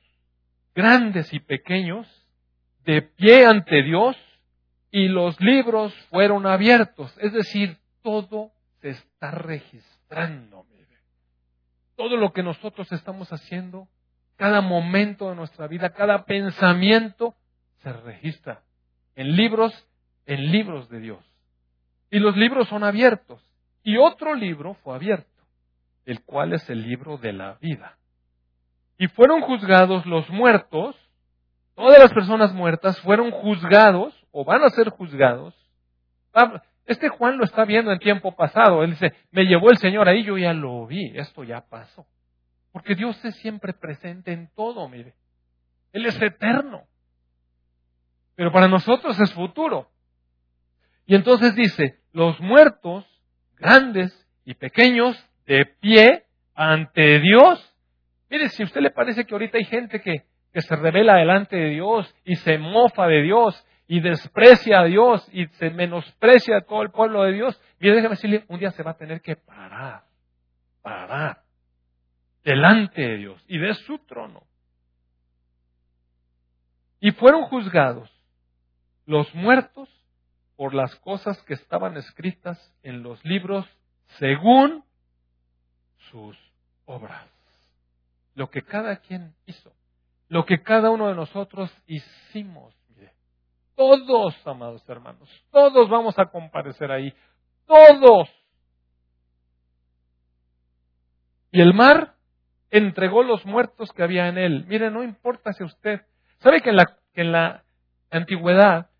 grandes y pequeños, de pie ante Dios, y los libros fueron abiertos. Es decir, todo se está registrando. Mire. Todo lo que nosotros estamos haciendo, cada momento de nuestra vida, cada pensamiento, se registra en libros, en libros de Dios. Y los libros son abiertos. Y otro libro fue abierto, el cual es el libro de la vida y fueron juzgados los muertos, todas las personas muertas fueron juzgados o van a ser juzgados. Este Juan lo está viendo en tiempo pasado. Él dice, me llevó el Señor ahí, yo ya lo vi, esto ya pasó. Porque Dios es siempre presente en todo, mire. Él es eterno. Pero para nosotros es futuro. Y entonces dice, los muertos, grandes y pequeños, de pie ante Dios, Mire, si a usted le parece que ahorita hay gente que, que se revela delante de Dios y se mofa de Dios y desprecia a Dios y se menosprecia a todo el pueblo de Dios, mire, déjeme decirle, un día se va a tener que parar, parar delante de Dios y de su trono. Y fueron juzgados los muertos por las cosas que estaban escritas en los libros según sus obras lo que cada quien hizo, lo que cada uno de nosotros hicimos. Mire, todos, amados hermanos, todos vamos a comparecer ahí, todos. Y el mar entregó los muertos que había en él. Mire, no importa si usted, ¿sabe que en la, en la antigüedad,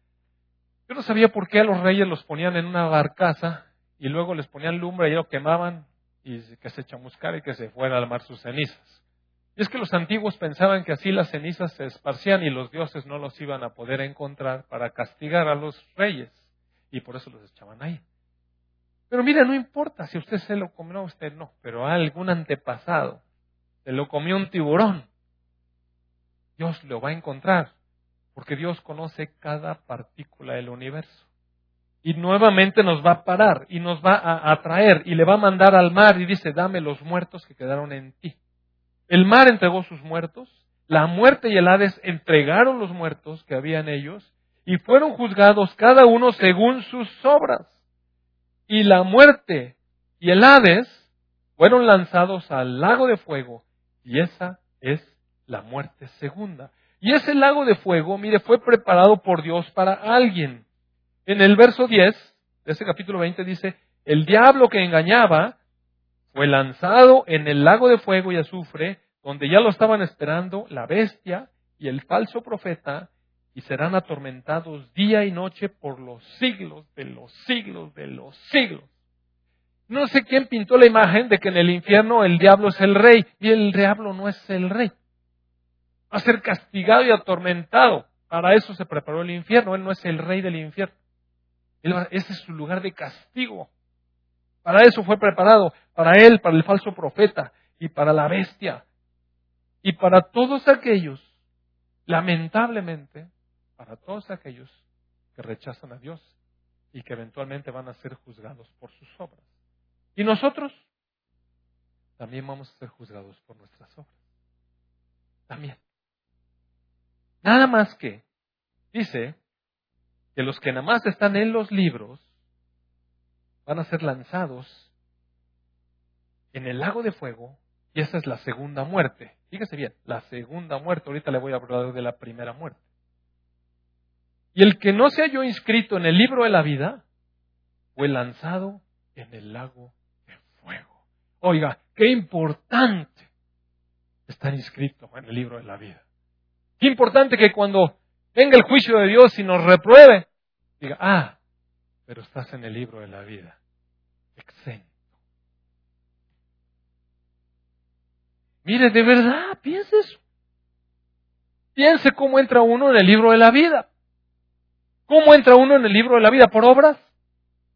yo no sabía por qué a los reyes los ponían en una barcaza y luego les ponían lumbre y lo quemaban y que se chamuscara y que se fuera al mar sus cenizas. Y es que los antiguos pensaban que así las cenizas se esparcían y los dioses no los iban a poder encontrar para castigar a los reyes. Y por eso los echaban ahí. Pero mire, no importa si usted se lo comió, usted no, pero algún antepasado se lo comió un tiburón. Dios lo va a encontrar, porque Dios conoce cada partícula del universo. Y nuevamente nos va a parar y nos va a atraer y le va a mandar al mar y dice, dame los muertos que quedaron en ti. El mar entregó sus muertos, la muerte y el Hades entregaron los muertos que había en ellos, y fueron juzgados cada uno según sus obras. Y la muerte y el Hades fueron lanzados al lago de fuego, y esa es la muerte segunda. Y ese lago de fuego, mire, fue preparado por Dios para alguien. En el verso 10 de ese capítulo 20 dice, el diablo que engañaba fue lanzado en el lago de fuego y azufre, donde ya lo estaban esperando la bestia y el falso profeta, y serán atormentados día y noche por los siglos de los siglos de los siglos. No sé quién pintó la imagen de que en el infierno el diablo es el rey y el diablo no es el rey. Va a ser castigado y atormentado. Para eso se preparó el infierno. Él no es el rey del infierno. ese es su lugar de castigo. Para eso fue preparado. Para él, para el falso profeta y para la bestia. Y para todos aquellos, lamentablemente, para todos aquellos que rechazan a Dios y que eventualmente van a ser juzgados por sus obras. Y nosotros también vamos a ser juzgados por nuestras obras. También. Nada más que dice que los que nada más están en los libros van a ser lanzados en el lago de fuego y esa es la segunda muerte. Fíjese bien, la segunda muerte. Ahorita le voy a hablar de la primera muerte. Y el que no se halló inscrito en el libro de la vida fue lanzado en el lago de fuego. Oiga, qué importante estar inscrito en el libro de la vida. Qué importante que cuando venga el juicio de Dios y nos repruebe, diga, ah, pero estás en el libro de la vida, exento. Mire, de verdad, piense eso. Piense cómo entra uno en el libro de la vida. ¿Cómo entra uno en el libro de la vida? ¿Por obras?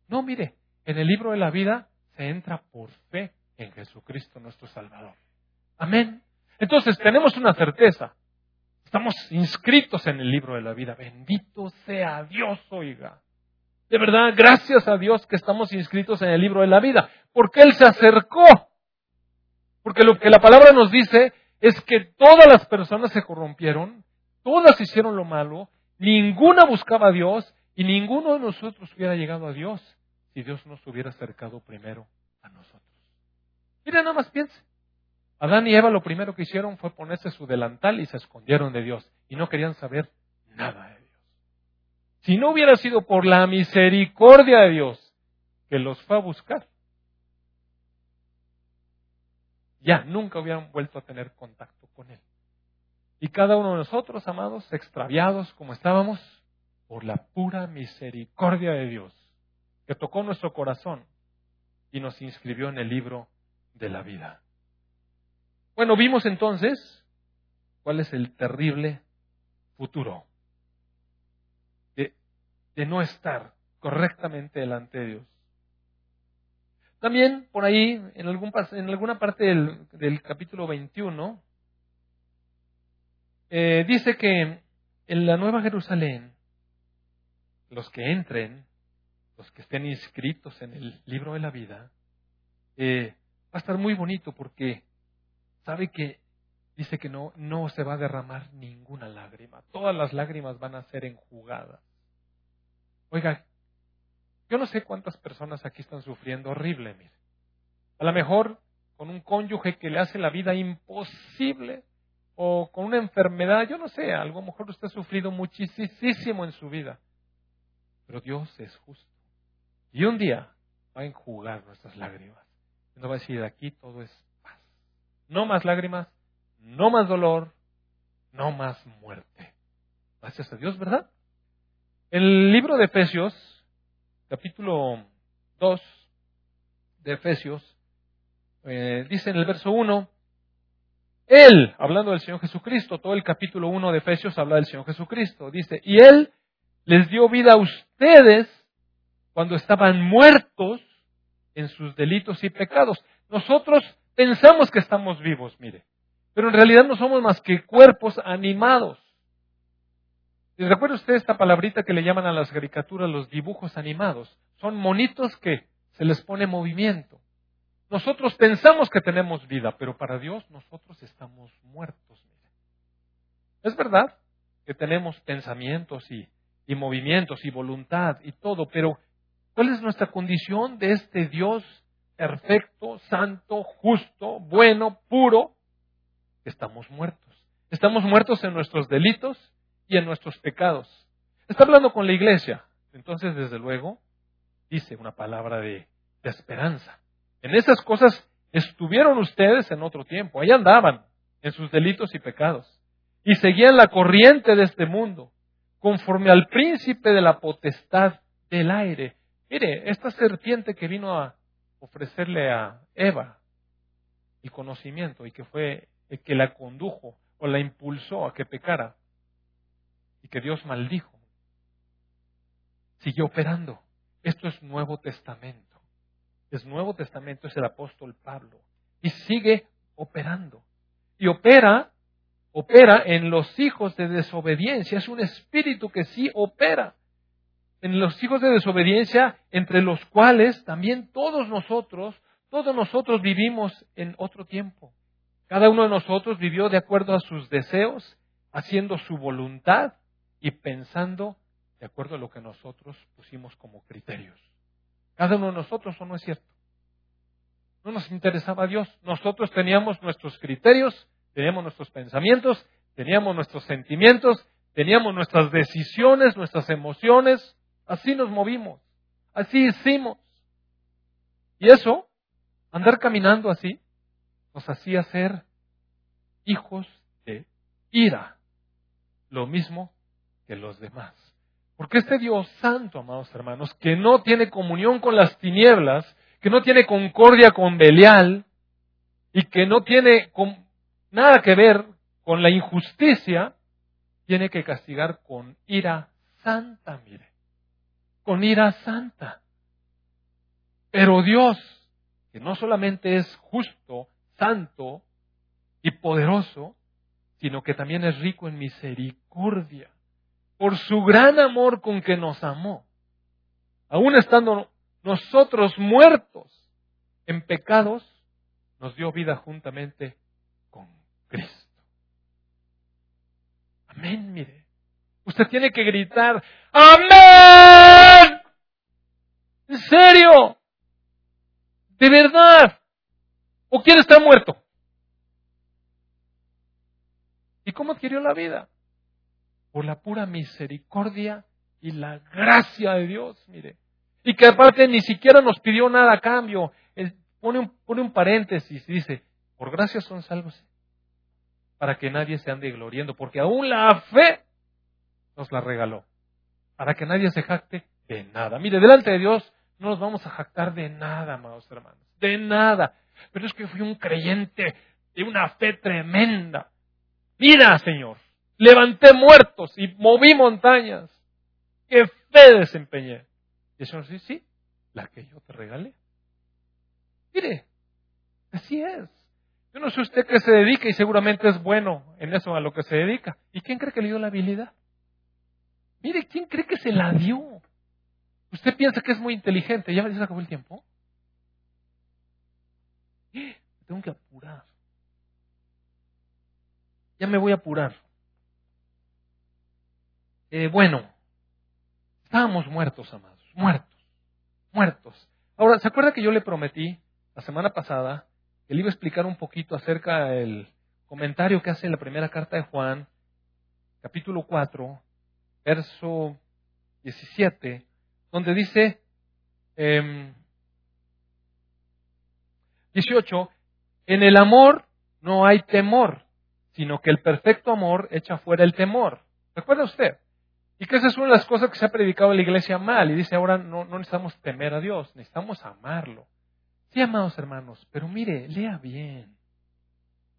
No, mire, en el libro de la vida se entra por fe en Jesucristo nuestro Salvador. Amén. Entonces tenemos una certeza. Estamos inscritos en el libro de la vida. Bendito sea Dios, oiga. De verdad, gracias a Dios que estamos inscritos en el libro de la vida, porque Él se acercó. Porque lo que la palabra nos dice es que todas las personas se corrompieron, todas hicieron lo malo, ninguna buscaba a Dios y ninguno de nosotros hubiera llegado a Dios si Dios nos hubiera acercado primero a nosotros. Mira, nada más piense. Adán y Eva lo primero que hicieron fue ponerse su delantal y se escondieron de Dios y no querían saber nada. Si no hubiera sido por la misericordia de Dios que los fue a buscar, ya nunca hubieran vuelto a tener contacto con Él. Y cada uno de nosotros, amados, extraviados como estábamos, por la pura misericordia de Dios, que tocó nuestro corazón y nos inscribió en el libro de la vida. Bueno, vimos entonces cuál es el terrible futuro no estar correctamente delante de Dios. También por ahí, en, algún, en alguna parte del, capítulo 21, eh, dice que en la Nueva Jerusalén, los que entren, los que estén inscritos en el libro de la vida, eh, va a estar muy bonito porque sabe que dice que no, no se va a derramar ninguna lágrima. Todas las lágrimas van a ser enjugadas. Oiga, yo no sé cuántas personas aquí están sufriendo horrible. A lo mejor con un cónyuge que le hace la vida imposible o con una enfermedad, yo no sé, a lo mejor usted ha sufrido muchísimo en su vida. Pero Dios es justo. Y un día va a enjugar nuestras lágrimas. No va a decir, aquí todo es no más lágrimas, no más dolor, no más muerte. Gracias a Dios, ¿verdad? El libro de Efesios, capítulo 2 de Efesios, eh, dice en el verso 1, Él, hablando del Señor Jesucristo, todo el capítulo 1 de Efesios habla del Señor Jesucristo, dice, y Él les dio vida a ustedes cuando estaban muertos en sus delitos y pecados. Nosotros Pensamos que estamos vivos, mire, pero en realidad no somos más que cuerpos animados. ¿Y recuerda usted esta palabrita que le llaman a las caricaturas los dibujos animados? Son monitos que se les pone movimiento. Nosotros pensamos que tenemos vida, pero para Dios nosotros estamos muertos. Es verdad que tenemos pensamientos y, y movimientos y voluntad y todo, pero ¿cuál es nuestra condición de este Dios perfecto, santo, justo, bueno, puro, estamos muertos. Estamos muertos en nuestros delitos y en nuestros pecados. Está hablando con la iglesia. Entonces, desde luego, dice una palabra de, esperanza. En esas cosas estuvieron ustedes en otro tiempo. Ahí andaban, en sus delitos y pecados. Y seguían la corriente de este mundo. conforme al príncipe de la potestad del aire. Mire, esta serpiente que vino a ofrecerle a Eva el conocimiento y que fue el que la condujo o la impulsó a que pecara y que Dios maldijo, siguió operando. Esto es Nuevo Testamento. Es Nuevo Testamento, es el apóstol Pablo. Y sigue operando. Y opera, opera en los hijos de desobediencia. Es un espíritu que sí opera. En los hijos de desobediencia, entre los cuales también todos nosotros, todos nosotros vivimos en otro tiempo. Cada uno de nosotros vivió de acuerdo a sus deseos, haciendo su voluntad y pensando de acuerdo a lo que nosotros pusimos como criterios. Cada uno de nosotros, ¿o no es cierto? No nos interesaba Dios. Nosotros teníamos nuestros criterios, teníamos nuestros pensamientos, teníamos nuestros sentimientos, teníamos nuestras decisiones, nuestras emociones. Así nos movimos. Así hicimos. Y eso, andar caminando así, nos hacía ser hijos de ira. Lo mismo que los demás. Porque este Dios santo, amados hermanos, que no tiene comunión con las tinieblas, que no tiene concordia con Belial y que no tiene nada que ver con la injusticia, tiene que castigar con ira santa, mire, con ira santa. Pero Dios, que no solamente es justo, santo y poderoso, sino que también es rico en misericordia por su gran amor con que nos amó, aún estando nosotros muertos en pecados, nos dio vida juntamente con Cristo. Amén, mire. Usted tiene que gritar, amén. ¿En serio? ¿De verdad? ¿O quiere estar muerto? ¿Y cómo adquirió la vida? Por la pura misericordia y la gracia de Dios, mire. Y que aparte ni siquiera nos pidió nada a cambio. pone, un, pone un paréntesis y dice, por gracia son salvos, para que nadie se ande gloriendo, porque aún la fe nos la regaló, para que nadie se jacte de nada. Mire, delante de Dios no nos vamos a jactar de nada, amados hermanos, de nada. Pero es que fui un creyente de una fe tremenda. Mira, Señor, levanté muertos y moví montañas. ¿Qué fe desempeñé? Y el Señor dice, sí, la que yo te regalé. Mire, así es. Yo no sé usted qué se dedica y seguramente es bueno en eso a lo que se dedica. ¿Y quién cree que le dio la habilidad? Mire, ¿quién cree que se la dio? Usted piensa que es muy inteligente. ¿Ya me se acabó el tiempo? tengo que apurar. Ya me voy a apurar. Eh, bueno, estábamos muertos, amados, muertos, muertos. Ahora, ¿se acuerda que yo le prometí la semana pasada que le iba a explicar un poquito acerca del comentario que hace en la primera carta de Juan, capítulo 4, verso 17, donde dice, 18, em, en el amor no hay temor, sino que el perfecto amor echa fuera el temor. ¿Recuerda usted? Y que esa es una de las cosas que se ha predicado en la iglesia mal. Y dice, ahora no, no necesitamos temer a Dios, necesitamos amarlo. Sí, amados hermanos, pero mire, lea bien.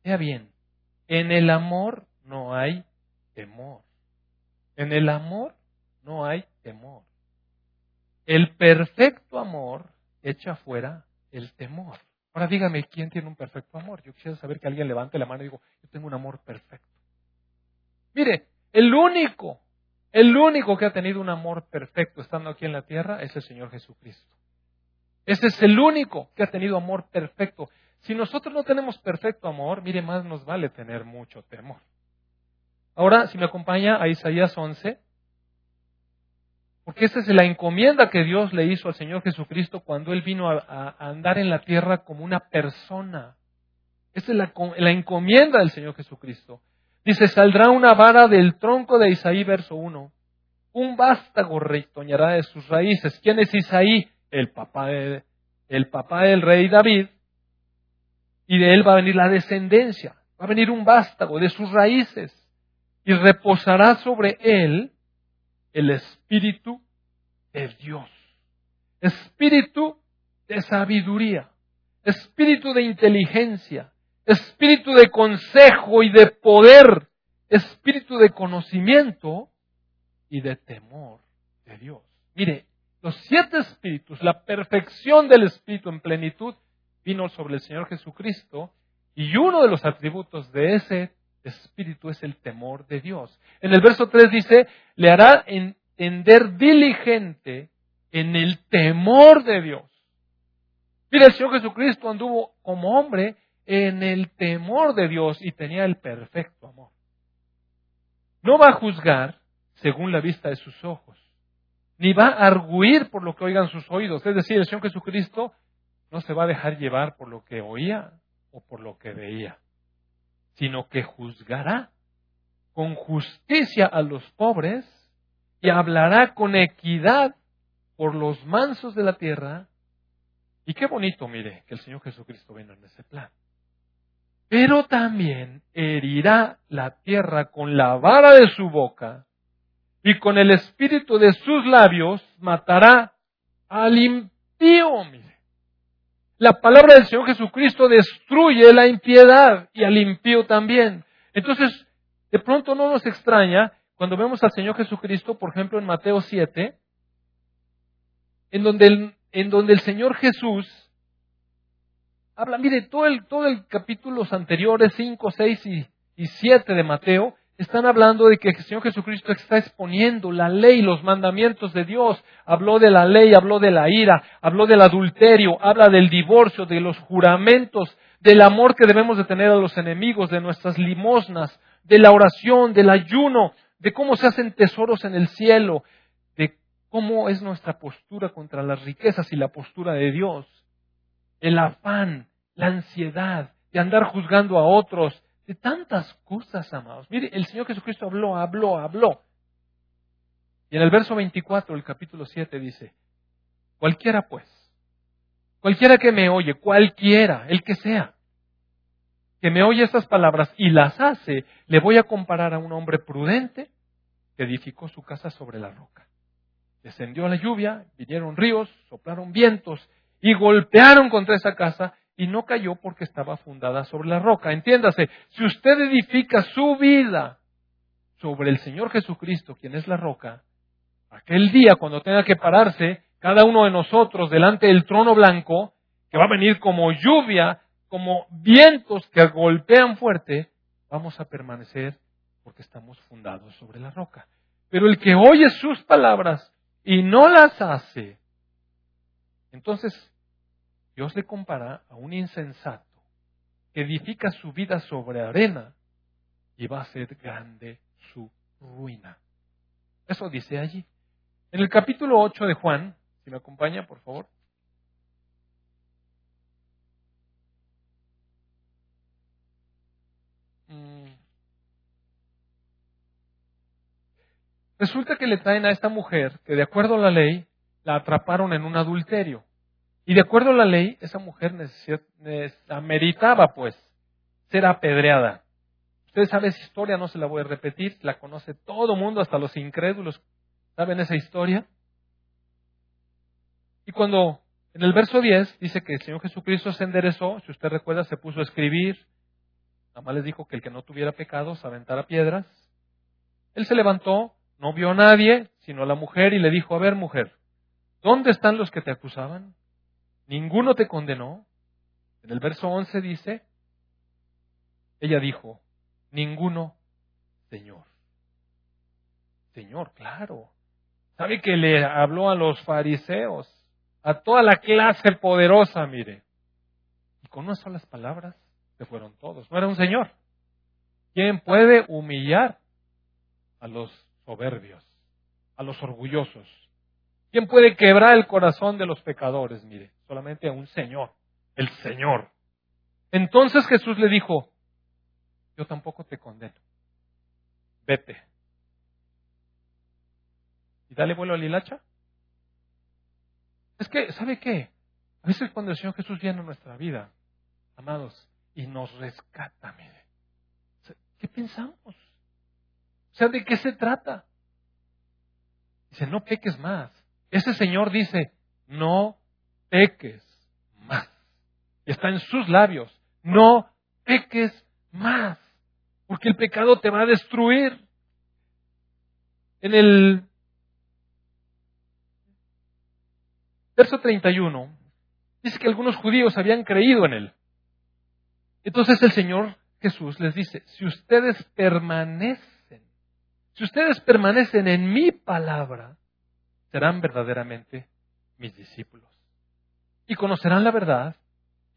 Lea bien. En el amor no hay temor. En el amor no hay temor. El perfecto amor echa fuera el temor. Ahora dígame, ¿quién tiene un perfecto amor? Yo quisiera saber que alguien levante la mano y digo, yo tengo un amor perfecto. Mire, el único el único que ha tenido un amor perfecto estando aquí en la tierra es el Señor Jesucristo. Ese es el único que ha tenido amor perfecto. Si nosotros no tenemos perfecto amor, mire, más nos vale tener mucho temor. Ahora, si me acompaña a Isaías 11, porque esa es la encomienda que Dios le hizo al Señor Jesucristo cuando Él vino a, andar en la tierra como una persona. Esa es la, la encomienda del Señor Jesucristo. Dice, saldrá una vara del tronco de Isaí, verso 1. Un vástago retoñará de sus raíces. ¿Quién es Isaí? El papá, de, el papá del rey David. Y de él va a venir la descendencia. Va a venir un vástago de sus raíces. Y reposará sobre él el Espíritu de Dios. Espíritu de sabiduría, espíritu de inteligencia, espíritu de consejo y de poder, espíritu de conocimiento y de temor de Dios. Mire, los siete espíritus, la perfección del espíritu en plenitud, vino sobre el Señor Jesucristo y uno de los atributos de ese espíritu es el temor de Dios. En el verso 3 dice, le hará entender diligente en el temor de Dios. Mire, el Señor Jesucristo anduvo como hombre en el temor de Dios y tenía el perfecto amor. No va a juzgar según la vista de sus ojos, ni va a arguir por lo que oigan sus oídos. Es decir, el Señor Jesucristo no se va a dejar llevar por lo que oía o por lo que veía, sino que juzgará con justicia a los pobres y hablará con equidad por los mansos de la tierra. Y qué bonito, mire, que el Señor Jesucristo vino en ese plan. Pero también herirá la tierra con la vara de su boca y con el espíritu de sus labios matará al impío. La palabra del Señor Jesucristo destruye la impiedad y al impío también. Entonces, de pronto no nos extraña cuando vemos al Señor Jesucristo, por ejemplo, en Mateo 7, en donde el, en donde el Señor Jesús habla, mire, todo el, todo el capítulos anteriores, 5, 6 y, y 7 de Mateo, están hablando de que el Señor Jesucristo está exponiendo la ley, los mandamientos de Dios. Habló de la ley, habló de la ira, habló del adulterio, habla del divorcio, de los juramentos, del amor que debemos de tener a los enemigos, de nuestras limosnas, de la oración, del ayuno, de cómo se hacen tesoros en el cielo, de cómo es nuestra postura contra las riquezas y la postura de Dios. El afán, la ansiedad de andar juzgando a otros, de tantas cosas, amados. Mire, el Señor Jesucristo habló, habló, habló. Y en el verso 24 del capítulo 7 dice, cualquiera pues, cualquiera que me oye, cualquiera, el que sea, que me oye estas palabras y las hace, le voy a comparar a un hombre prudente que edificó su casa sobre la roca. Descendió la lluvia, vinieron ríos, soplaron vientos y golpearon contra esa casa y no cayó porque estaba fundada sobre la roca. Entiéndase, si usted edifica su vida sobre el Señor Jesucristo, quien es la roca, aquel día cuando tenga que pararse cada uno de nosotros delante del trono blanco, que va a venir como lluvia, como vientos que golpean fuerte, vamos a permanecer porque estamos fundados sobre la roca. Pero el que oye sus palabras y no las hace, entonces Dios le compara a un insensato que edifica su vida sobre arena y va a ser grande su ruina. Eso dice allí. En el capítulo 8 de Juan, si me acompaña, por favor. Mm. Resulta que le traen a esta mujer que de acuerdo a la ley la atraparon en un adulterio. Y de acuerdo a la ley, esa mujer ameritaba, pues, ser apedreada. Ustedes saben esa historia, no se la voy a repetir, la conoce todo mundo, hasta los incrédulos saben esa historia. Y cuando en el verso 10 dice que el Señor Jesucristo se enderezó, si usted recuerda, se puso a escribir, nada más les dijo que el que no tuviera pecados aventara piedras. Él se levantó, no vio a nadie, sino a la mujer, y le dijo, a ver mujer, ¿dónde están los que te acusaban? Ninguno te condenó. En el verso 11 dice, ella dijo, ninguno, Señor. Señor, claro. ¿Sabe que le habló a los fariseos? A toda la clase poderosa, mire. Y con unas solas palabras se fueron todos. No era un Señor. ¿Quién puede humillar a los soberbios, a los orgullosos? ¿Quién puede quebrar el corazón de los pecadores? Mire, solamente a un Señor, el Señor. Entonces Jesús le dijo, yo tampoco te condeno. Vete. Y dale vuelo a Lilacha. Es que, ¿sabe qué? A veces cuando el Señor Jesús viene a nuestra vida, amados, y nos rescata, mire, ¿qué pensamos? O sea, ¿de qué se trata? Dice, no peques más. Ese Señor dice, no peques más. Está en sus labios, no peques más. Porque el pecado te va a destruir. En el verso 31 dice que algunos judíos habían creído en él. Entonces el Señor Jesús les dice, si ustedes permanecen, si ustedes permanecen en mi palabra, serán verdaderamente mis discípulos. Y conocerán la verdad,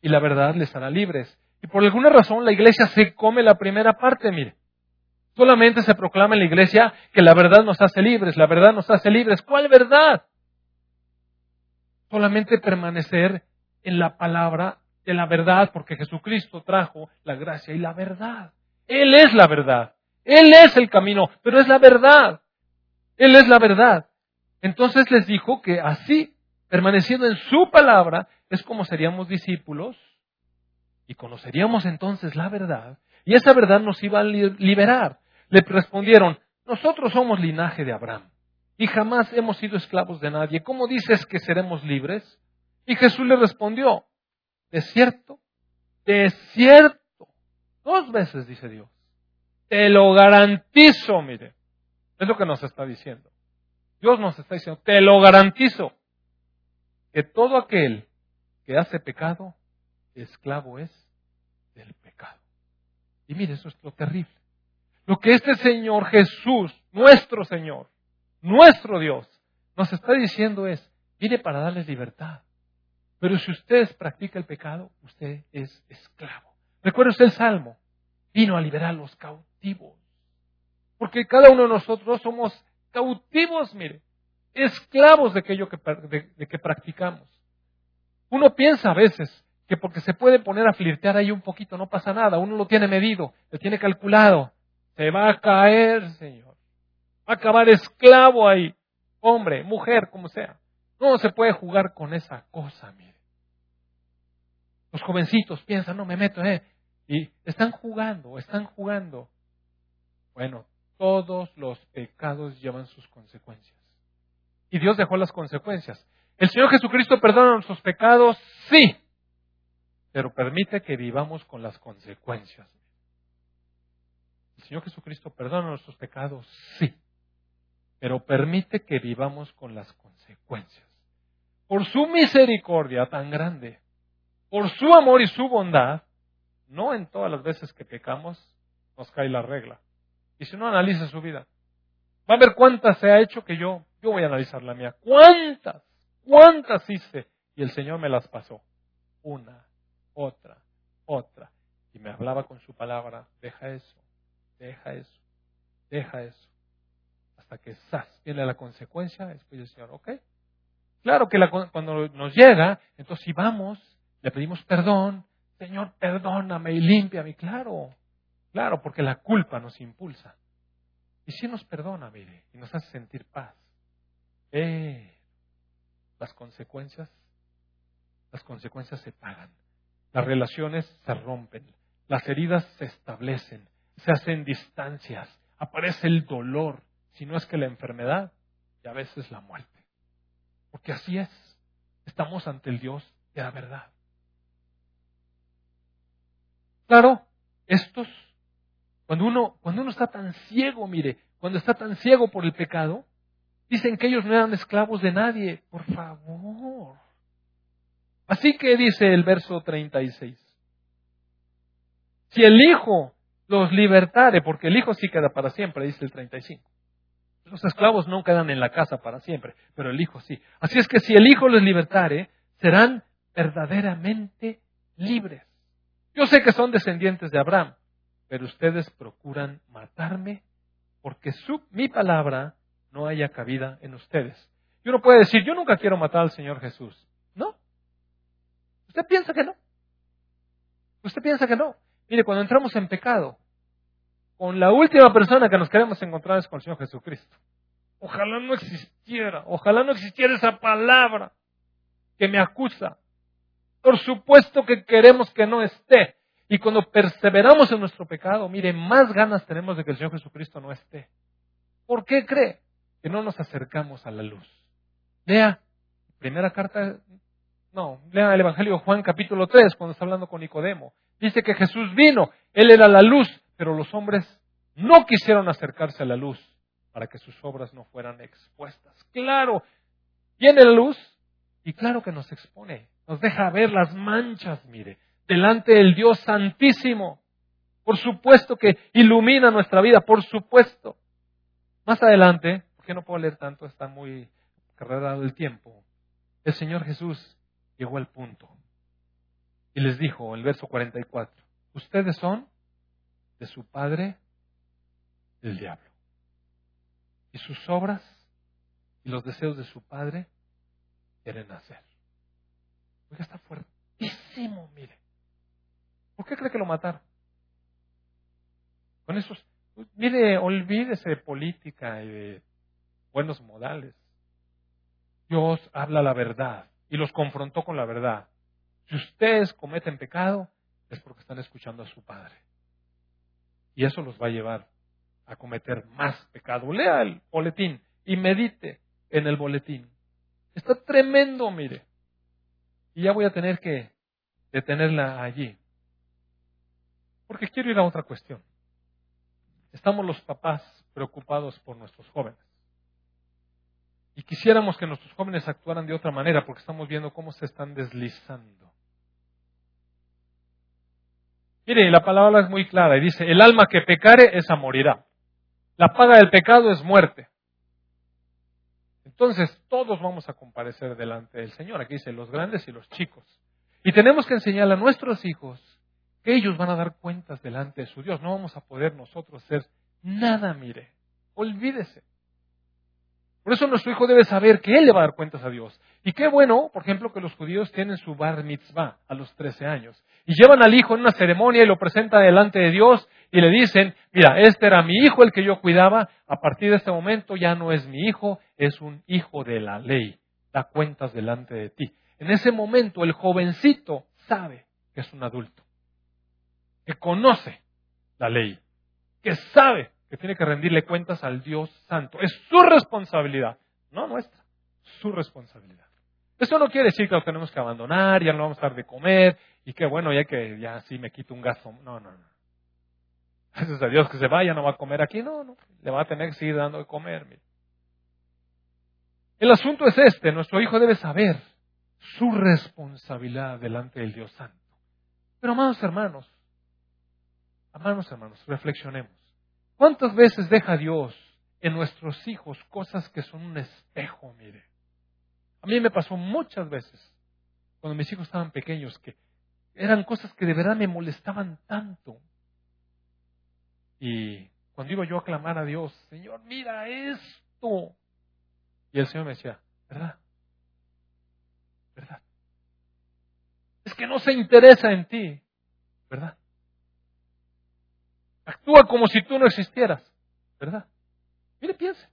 y la verdad les hará libres. Y por alguna razón la iglesia se come la primera parte, mire. Solamente se proclama en la iglesia que la verdad nos hace libres, la verdad nos hace libres. ¿Cuál verdad? Solamente permanecer en la palabra de la verdad, porque Jesucristo trajo la gracia y la verdad. Él es la verdad. Él es el camino, pero es la verdad. Él es la verdad. Entonces les dijo que así, permaneciendo en su palabra, es como seríamos discípulos y conoceríamos entonces la verdad y esa verdad nos iba a liberar. Le respondieron, nosotros somos linaje de Abraham y jamás hemos sido esclavos de nadie. ¿Cómo dices que seremos libres? Y Jesús le respondió, de cierto, de cierto, dos veces dice Dios, te lo garantizo, mire, es lo que nos está diciendo. Dios nos está diciendo, te lo garantizo, que todo aquel que hace pecado, esclavo es del pecado. Y mire, eso es lo terrible. Lo que este Señor Jesús, nuestro Señor, nuestro Dios, nos está diciendo es, viene para darles libertad. Pero si usted practica el pecado, usted es esclavo. Recuerde usted el Salmo, vino a liberar a los cautivos. Porque cada uno de nosotros somos cautivos, mire, esclavos de aquello que, de que practicamos. Uno piensa a veces que porque se puede poner a flirtear ahí un poquito no pasa nada, uno lo tiene medido, lo tiene calculado. Se va a caer, Señor. Va a acabar esclavo ahí, hombre, mujer, como sea. No se puede jugar con esa cosa, mire. Los jovencitos piensan, no me meto, eh. Y están jugando, están jugando. Bueno, todos los pecados llevan sus consecuencias. Y Dios dejó las consecuencias. ¿El Señor Jesucristo perdona nuestros pecados? Sí, pero permite que vivamos con las consecuencias. ¿El Señor Jesucristo perdona nuestros pecados? Sí, pero permite que vivamos con las consecuencias. Por su misericordia tan grande, por su amor y su bondad, no en todas las veces que pecamos nos cae la regla. Y si no analiza su vida, va a ver cuántas se ha hecho que yo, yo voy a analizar la mía. ¿Cuántas? ¿Cuántas hice? Y el Señor me las pasó. Una, otra, otra. Y me hablaba con su palabra, deja eso, deja eso, deja eso. Hasta que ¡zas! viene la consecuencia, después el Señor, ok. Claro que cuando nos llega, entonces si vamos, le pedimos perdón, Señor, perdóname y límpiame. Claro, claro, porque la culpa nos impulsa. Y si nos perdona, mire, y nos hace sentir paz. Eh, las consecuencias, las consecuencias se pagan. Las relaciones se rompen, las heridas se establecen, se hacen distancias, aparece el dolor, si no es que la enfermedad, y a veces la muerte. Porque así es, estamos ante el Dios de la verdad. Claro, estos, cuando uno, cuando uno está tan ciego, mire, cuando está tan ciego por el pecado, Dicen que ellos no eran esclavos de nadie. Por favor. Así que dice el verso 36. Si el Hijo los libertare, porque el Hijo sí queda para siempre, dice el 35. Los esclavos no quedan en la casa para siempre, pero el Hijo sí. Así es que si el Hijo los libertare, serán verdaderamente libres. Yo sé que son descendientes de Abraham, pero ustedes procuran matarme porque su, mi palabra no haya cabida en ustedes. Y uno puede decir, yo nunca quiero matar al Señor Jesús. ¿No? ¿Usted piensa que no? ¿Usted piensa que no? Mire, cuando entramos en pecado, con la última persona que nos queremos encontrar es con el Señor Jesucristo. Ojalá no existiera, ojalá no existiera esa palabra que me acusa. Por supuesto que queremos que no esté. Y cuando perseveramos en nuestro pecado, mire, más ganas tenemos de que el Señor Jesucristo no esté. ¿Por qué cree? Que no nos acercamos a la luz. Lea, primera carta, no, lea el Evangelio de Juan capítulo 3 cuando está hablando con Nicodemo. Dice que Jesús vino, Él era la luz, pero los hombres no quisieron acercarse a la luz para que sus obras no fueran expuestas. Claro, viene la luz y claro que nos expone, nos deja ver las manchas, mire, delante del Dios Santísimo. Por supuesto que ilumina nuestra vida, por supuesto. Más adelante, porque no puedo leer tanto, está muy cargado el tiempo. El Señor Jesús llegó al punto y les dijo el verso 44, ustedes son de su padre el diablo. Y sus obras y los deseos de su padre quieren hacer. Oiga, está fuertísimo, mire. ¿Por qué cree que lo mataron? Con esos, mire, olvídese de política y de buenos modales. Dios habla la verdad y los confrontó con la verdad. Si ustedes cometen pecado, es porque están escuchando a su Padre. Y eso los va a llevar a cometer más pecado. Lea el boletín y medite en el boletín. Está tremendo, mire. Y ya voy a tener que detenerla allí. Porque quiero ir a otra cuestión. Estamos los papás preocupados por nuestros jóvenes. Y quisiéramos que nuestros jóvenes actuaran de otra manera porque estamos viendo cómo se están deslizando. Mire, la palabra es muy clara y dice, el alma que pecare, esa morirá. La paga del pecado es muerte. Entonces, todos vamos a comparecer delante del Señor. Aquí dice los grandes y los chicos. Y tenemos que enseñar a nuestros hijos que ellos van a dar cuentas delante de su Dios. No vamos a poder nosotros hacer nada, mire. Olvídese. Por eso nuestro hijo debe saber que él le va a dar cuentas a Dios. Y qué bueno, por ejemplo, que los judíos tienen su bar mitzvah a los 13 años. Y llevan al hijo en una ceremonia y lo presentan delante de Dios y le dicen, mira, este era mi hijo el que yo cuidaba, a partir de este momento ya no es mi hijo, es un hijo de la ley. Da cuentas delante de ti. En ese momento el jovencito sabe que es un adulto que conoce la ley, que sabe que tiene que rendirle cuentas al Dios Santo. Es su responsabilidad, no nuestra, su responsabilidad. Eso no quiere decir que lo tenemos que abandonar, ya no vamos a dar de comer y que bueno, ya que ya sí me quito un gasto. No, no, no. Gracias a Dios que se vaya, no va a comer aquí. No, no. Le va a tener que seguir dando de comer. El asunto es este. Nuestro hijo debe saber su responsabilidad delante del Dios Santo. Pero amados hermanos, Amados hermanos, reflexionemos. ¿Cuántas veces deja Dios en nuestros hijos cosas que son un espejo, mire? A mí me pasó muchas veces, cuando mis hijos estaban pequeños, que eran cosas que de verdad me molestaban tanto. Y cuando iba yo a clamar a Dios, Señor, mira esto. Y el Señor me decía, ¿verdad? ¿Verdad? Es que no se interesa en ti, ¿verdad? Actúa como si tú no existieras, ¿verdad? Mire, piense.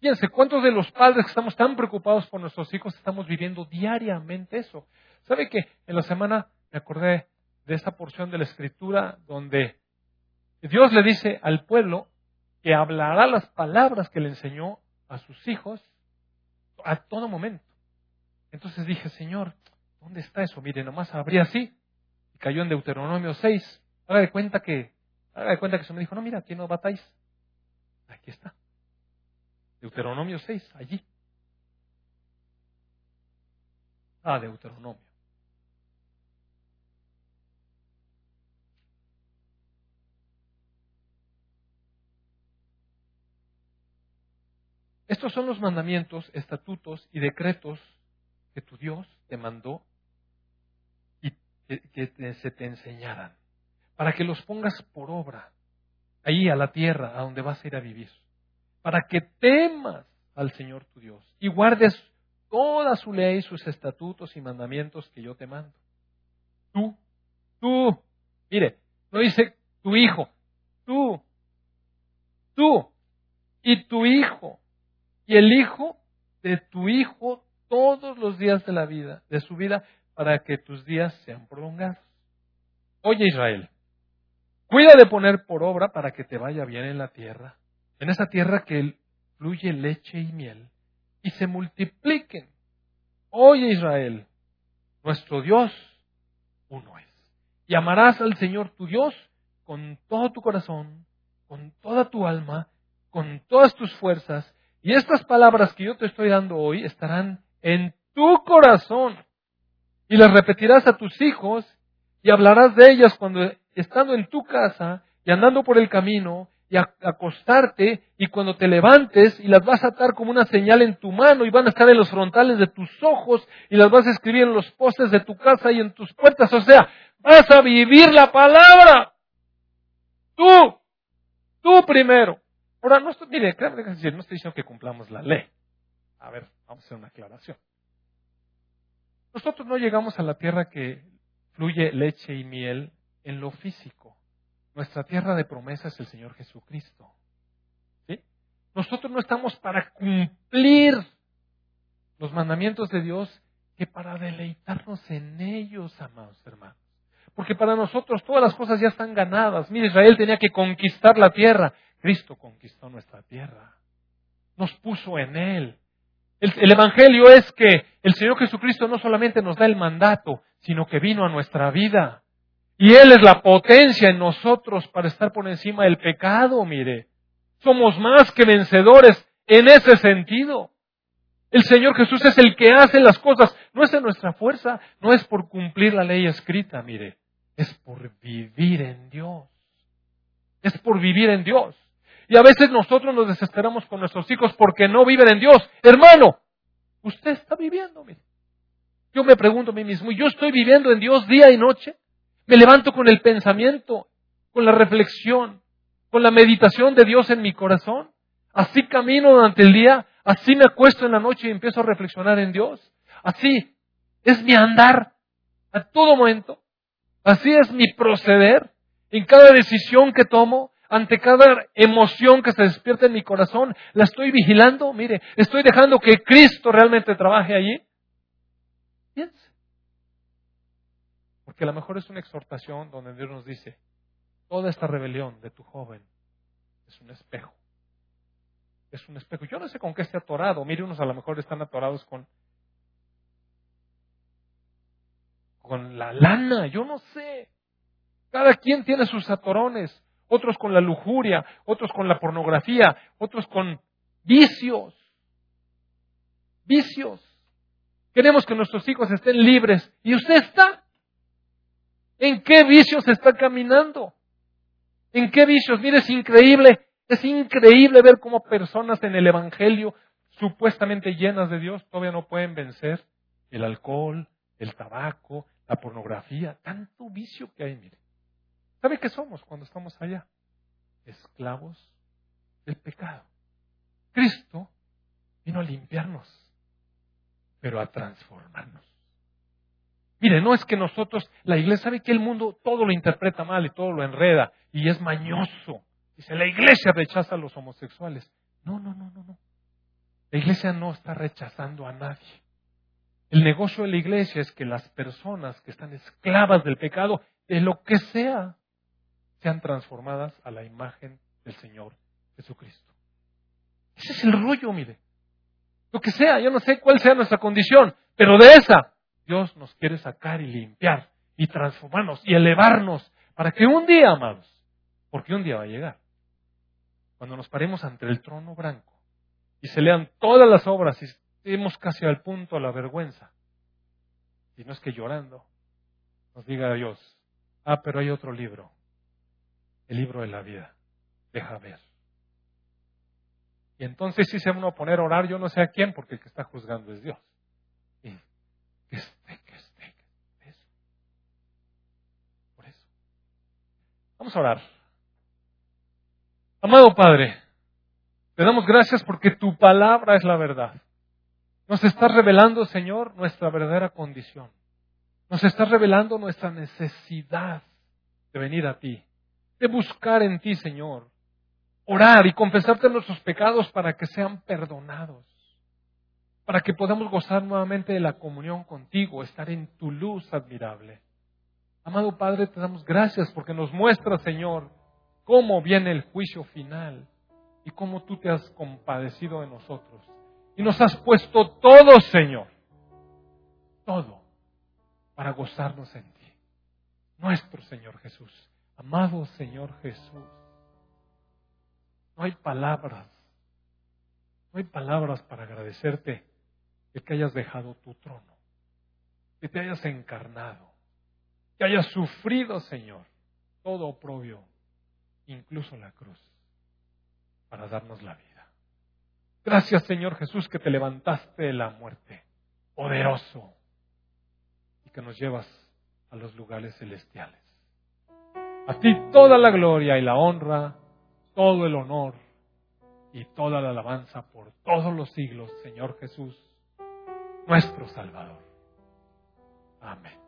Piense, ¿cuántos de los padres que estamos tan preocupados por nuestros hijos estamos viviendo diariamente eso? ¿Sabe que en la semana me acordé de esa porción de la escritura donde Dios le dice al pueblo que hablará las palabras que le enseñó a sus hijos a todo momento? Entonces dije, Señor, ¿dónde está eso? Mire, nomás abrí así y cayó en Deuteronomio 6. Haga de cuenta que Haga de cuenta que se me dijo, no, mira, aquí no batáis. Aquí está. Deuteronomio 6, allí. Ah, Deuteronomio. Estos son los mandamientos, estatutos y decretos que tu Dios te mandó y que, se te enseñaran para que los pongas por obra, ahí a la tierra, a donde vas a ir a vivir, para que temas al Señor tu Dios y guardes toda su ley, sus estatutos y mandamientos que yo te mando. Tú, tú, mire, no dice tu hijo, tú, tú y tu hijo y el hijo de tu hijo todos los días de la vida, de su vida, para que tus días sean prolongados. Oye Israel, Cuida de poner por obra para que te vaya bien en la tierra, en esa tierra que fluye leche y miel y se multipliquen. Oye Israel, nuestro Dios uno es. Y amarás al Señor tu Dios con todo tu corazón, con toda tu alma, con todas tus fuerzas. Y estas palabras que yo te estoy dando hoy estarán en tu corazón. Y las repetirás a tus hijos y hablarás de ellas cuando estando en tu casa y andando por el camino y acostarte y cuando te levantes y las vas a atar como una señal en tu mano y van a estar en los frontales de tus ojos y las vas a escribir en los postes de tu casa y en tus puertas. O sea, vas a vivir la palabra. Tú, tú primero. Ahora, no estoy, mire, no estoy diciendo que cumplamos la ley. A ver, vamos a hacer una aclaración. Nosotros no llegamos a la tierra que fluye leche y miel en lo físico. Nuestra tierra de promesa es el Señor Jesucristo. Nosotros no estamos para cumplir los mandamientos de Dios que para deleitarnos en ellos, amados hermanos. Porque para nosotros todas las cosas ya están ganadas. Mire, Israel tenía que conquistar la tierra. Cristo conquistó nuestra tierra. Nos puso en Él. El, Evangelio es que el Señor Jesucristo no solamente nos da el mandato, sino que vino a nuestra vida. Y Él es la potencia en nosotros para estar por encima del pecado, mire. Somos más que vencedores en ese sentido. El Señor Jesús es el que hace las cosas. No es en nuestra fuerza, no es por cumplir la ley escrita, mire. Es por vivir en Dios. Es por vivir en Dios. Y a veces nosotros nos desesperamos con nuestros hijos porque no viven en Dios. Hermano, usted está viviendo, mire. Yo me pregunto a mí mismo, ¿yo estoy viviendo en Dios día y noche? Me levanto con el pensamiento, con la reflexión, con la meditación de Dios en mi corazón. Así camino durante el día, así me acuesto en la noche y empiezo a reflexionar en Dios. Así es mi andar a todo momento. Así es mi proceder en cada decisión que tomo, ante cada emoción que se despierta en mi corazón. La estoy vigilando, mire, estoy dejando que Cristo realmente trabaje allí. Piense. Porque a lo mejor es una exhortación donde Dios nos dice, toda esta rebelión de tu joven es un espejo. Es un espejo. Yo no sé con qué esté atorado. Mire, unos a lo mejor están atorados con con la lana, yo no sé. Cada quien tiene sus atorones, otros con la lujuria, otros con la pornografía, otros con vicios. Vicios. Queremos que nuestros hijos estén libres. ¿Y usted está? ¿En qué vicios está caminando? ¿En qué vicios? Mire, es increíble, es increíble ver cómo personas en el Evangelio supuestamente llenas de Dios todavía no pueden vencer el alcohol, el tabaco, la pornografía, tanto vicio que hay, mire. ¿Sabe qué somos cuando estamos allá? Esclavos del pecado. Cristo vino a limpiarnos, pero a transformarnos. Mire, no es que nosotros, la iglesia sabe que el mundo todo lo interpreta mal y todo lo enreda y es mañoso. Dice, la iglesia rechaza a los homosexuales. No, no, no, no, no. La iglesia no está rechazando a nadie. El negocio de la iglesia es que las personas que están esclavas del pecado, de lo que sea, sean transformadas a la imagen del Señor Jesucristo. Ese es el rollo, mire. Lo que sea, yo no sé cuál sea nuestra condición, pero de esa Dios nos quiere sacar y limpiar y transformarnos y elevarnos para que un día, amados, porque un día va a llegar, cuando nos paremos ante el trono blanco y se lean todas las obras y estemos casi al punto de la vergüenza, y no es que llorando, nos diga Dios, ah, pero hay otro libro, el libro de la vida, deja ver. Y entonces si se van a poner a orar, yo no sé a quién, porque el que está juzgando es Dios. Que esté, que esté. Por eso. Vamos a orar. Amado Padre, te damos gracias porque tu palabra es la verdad. Nos estás revelando, Señor, nuestra verdadera condición. Nos estás revelando nuestra necesidad de venir a ti, de buscar en ti, Señor, orar y confesarte nuestros pecados para que sean perdonados para que podamos gozar nuevamente de la comunión contigo, estar en tu luz admirable. Amado Padre, te damos gracias porque nos muestra, Señor, cómo viene el juicio final y cómo tú te has compadecido de nosotros. Y nos has puesto todo, Señor, todo, para gozarnos en ti. Nuestro Señor Jesús, amado Señor Jesús. No hay palabras, no hay palabras para agradecerte que hayas dejado tu trono, que te hayas encarnado, que hayas sufrido, Señor, todo oprobio, incluso la cruz, para darnos la vida. Gracias, Señor Jesús, que te levantaste de la muerte, poderoso, y que nos llevas a los lugares celestiales. A ti toda la gloria y la honra, todo el honor y toda la alabanza por todos los siglos, Señor Jesús, nuestro Salvador. Amén.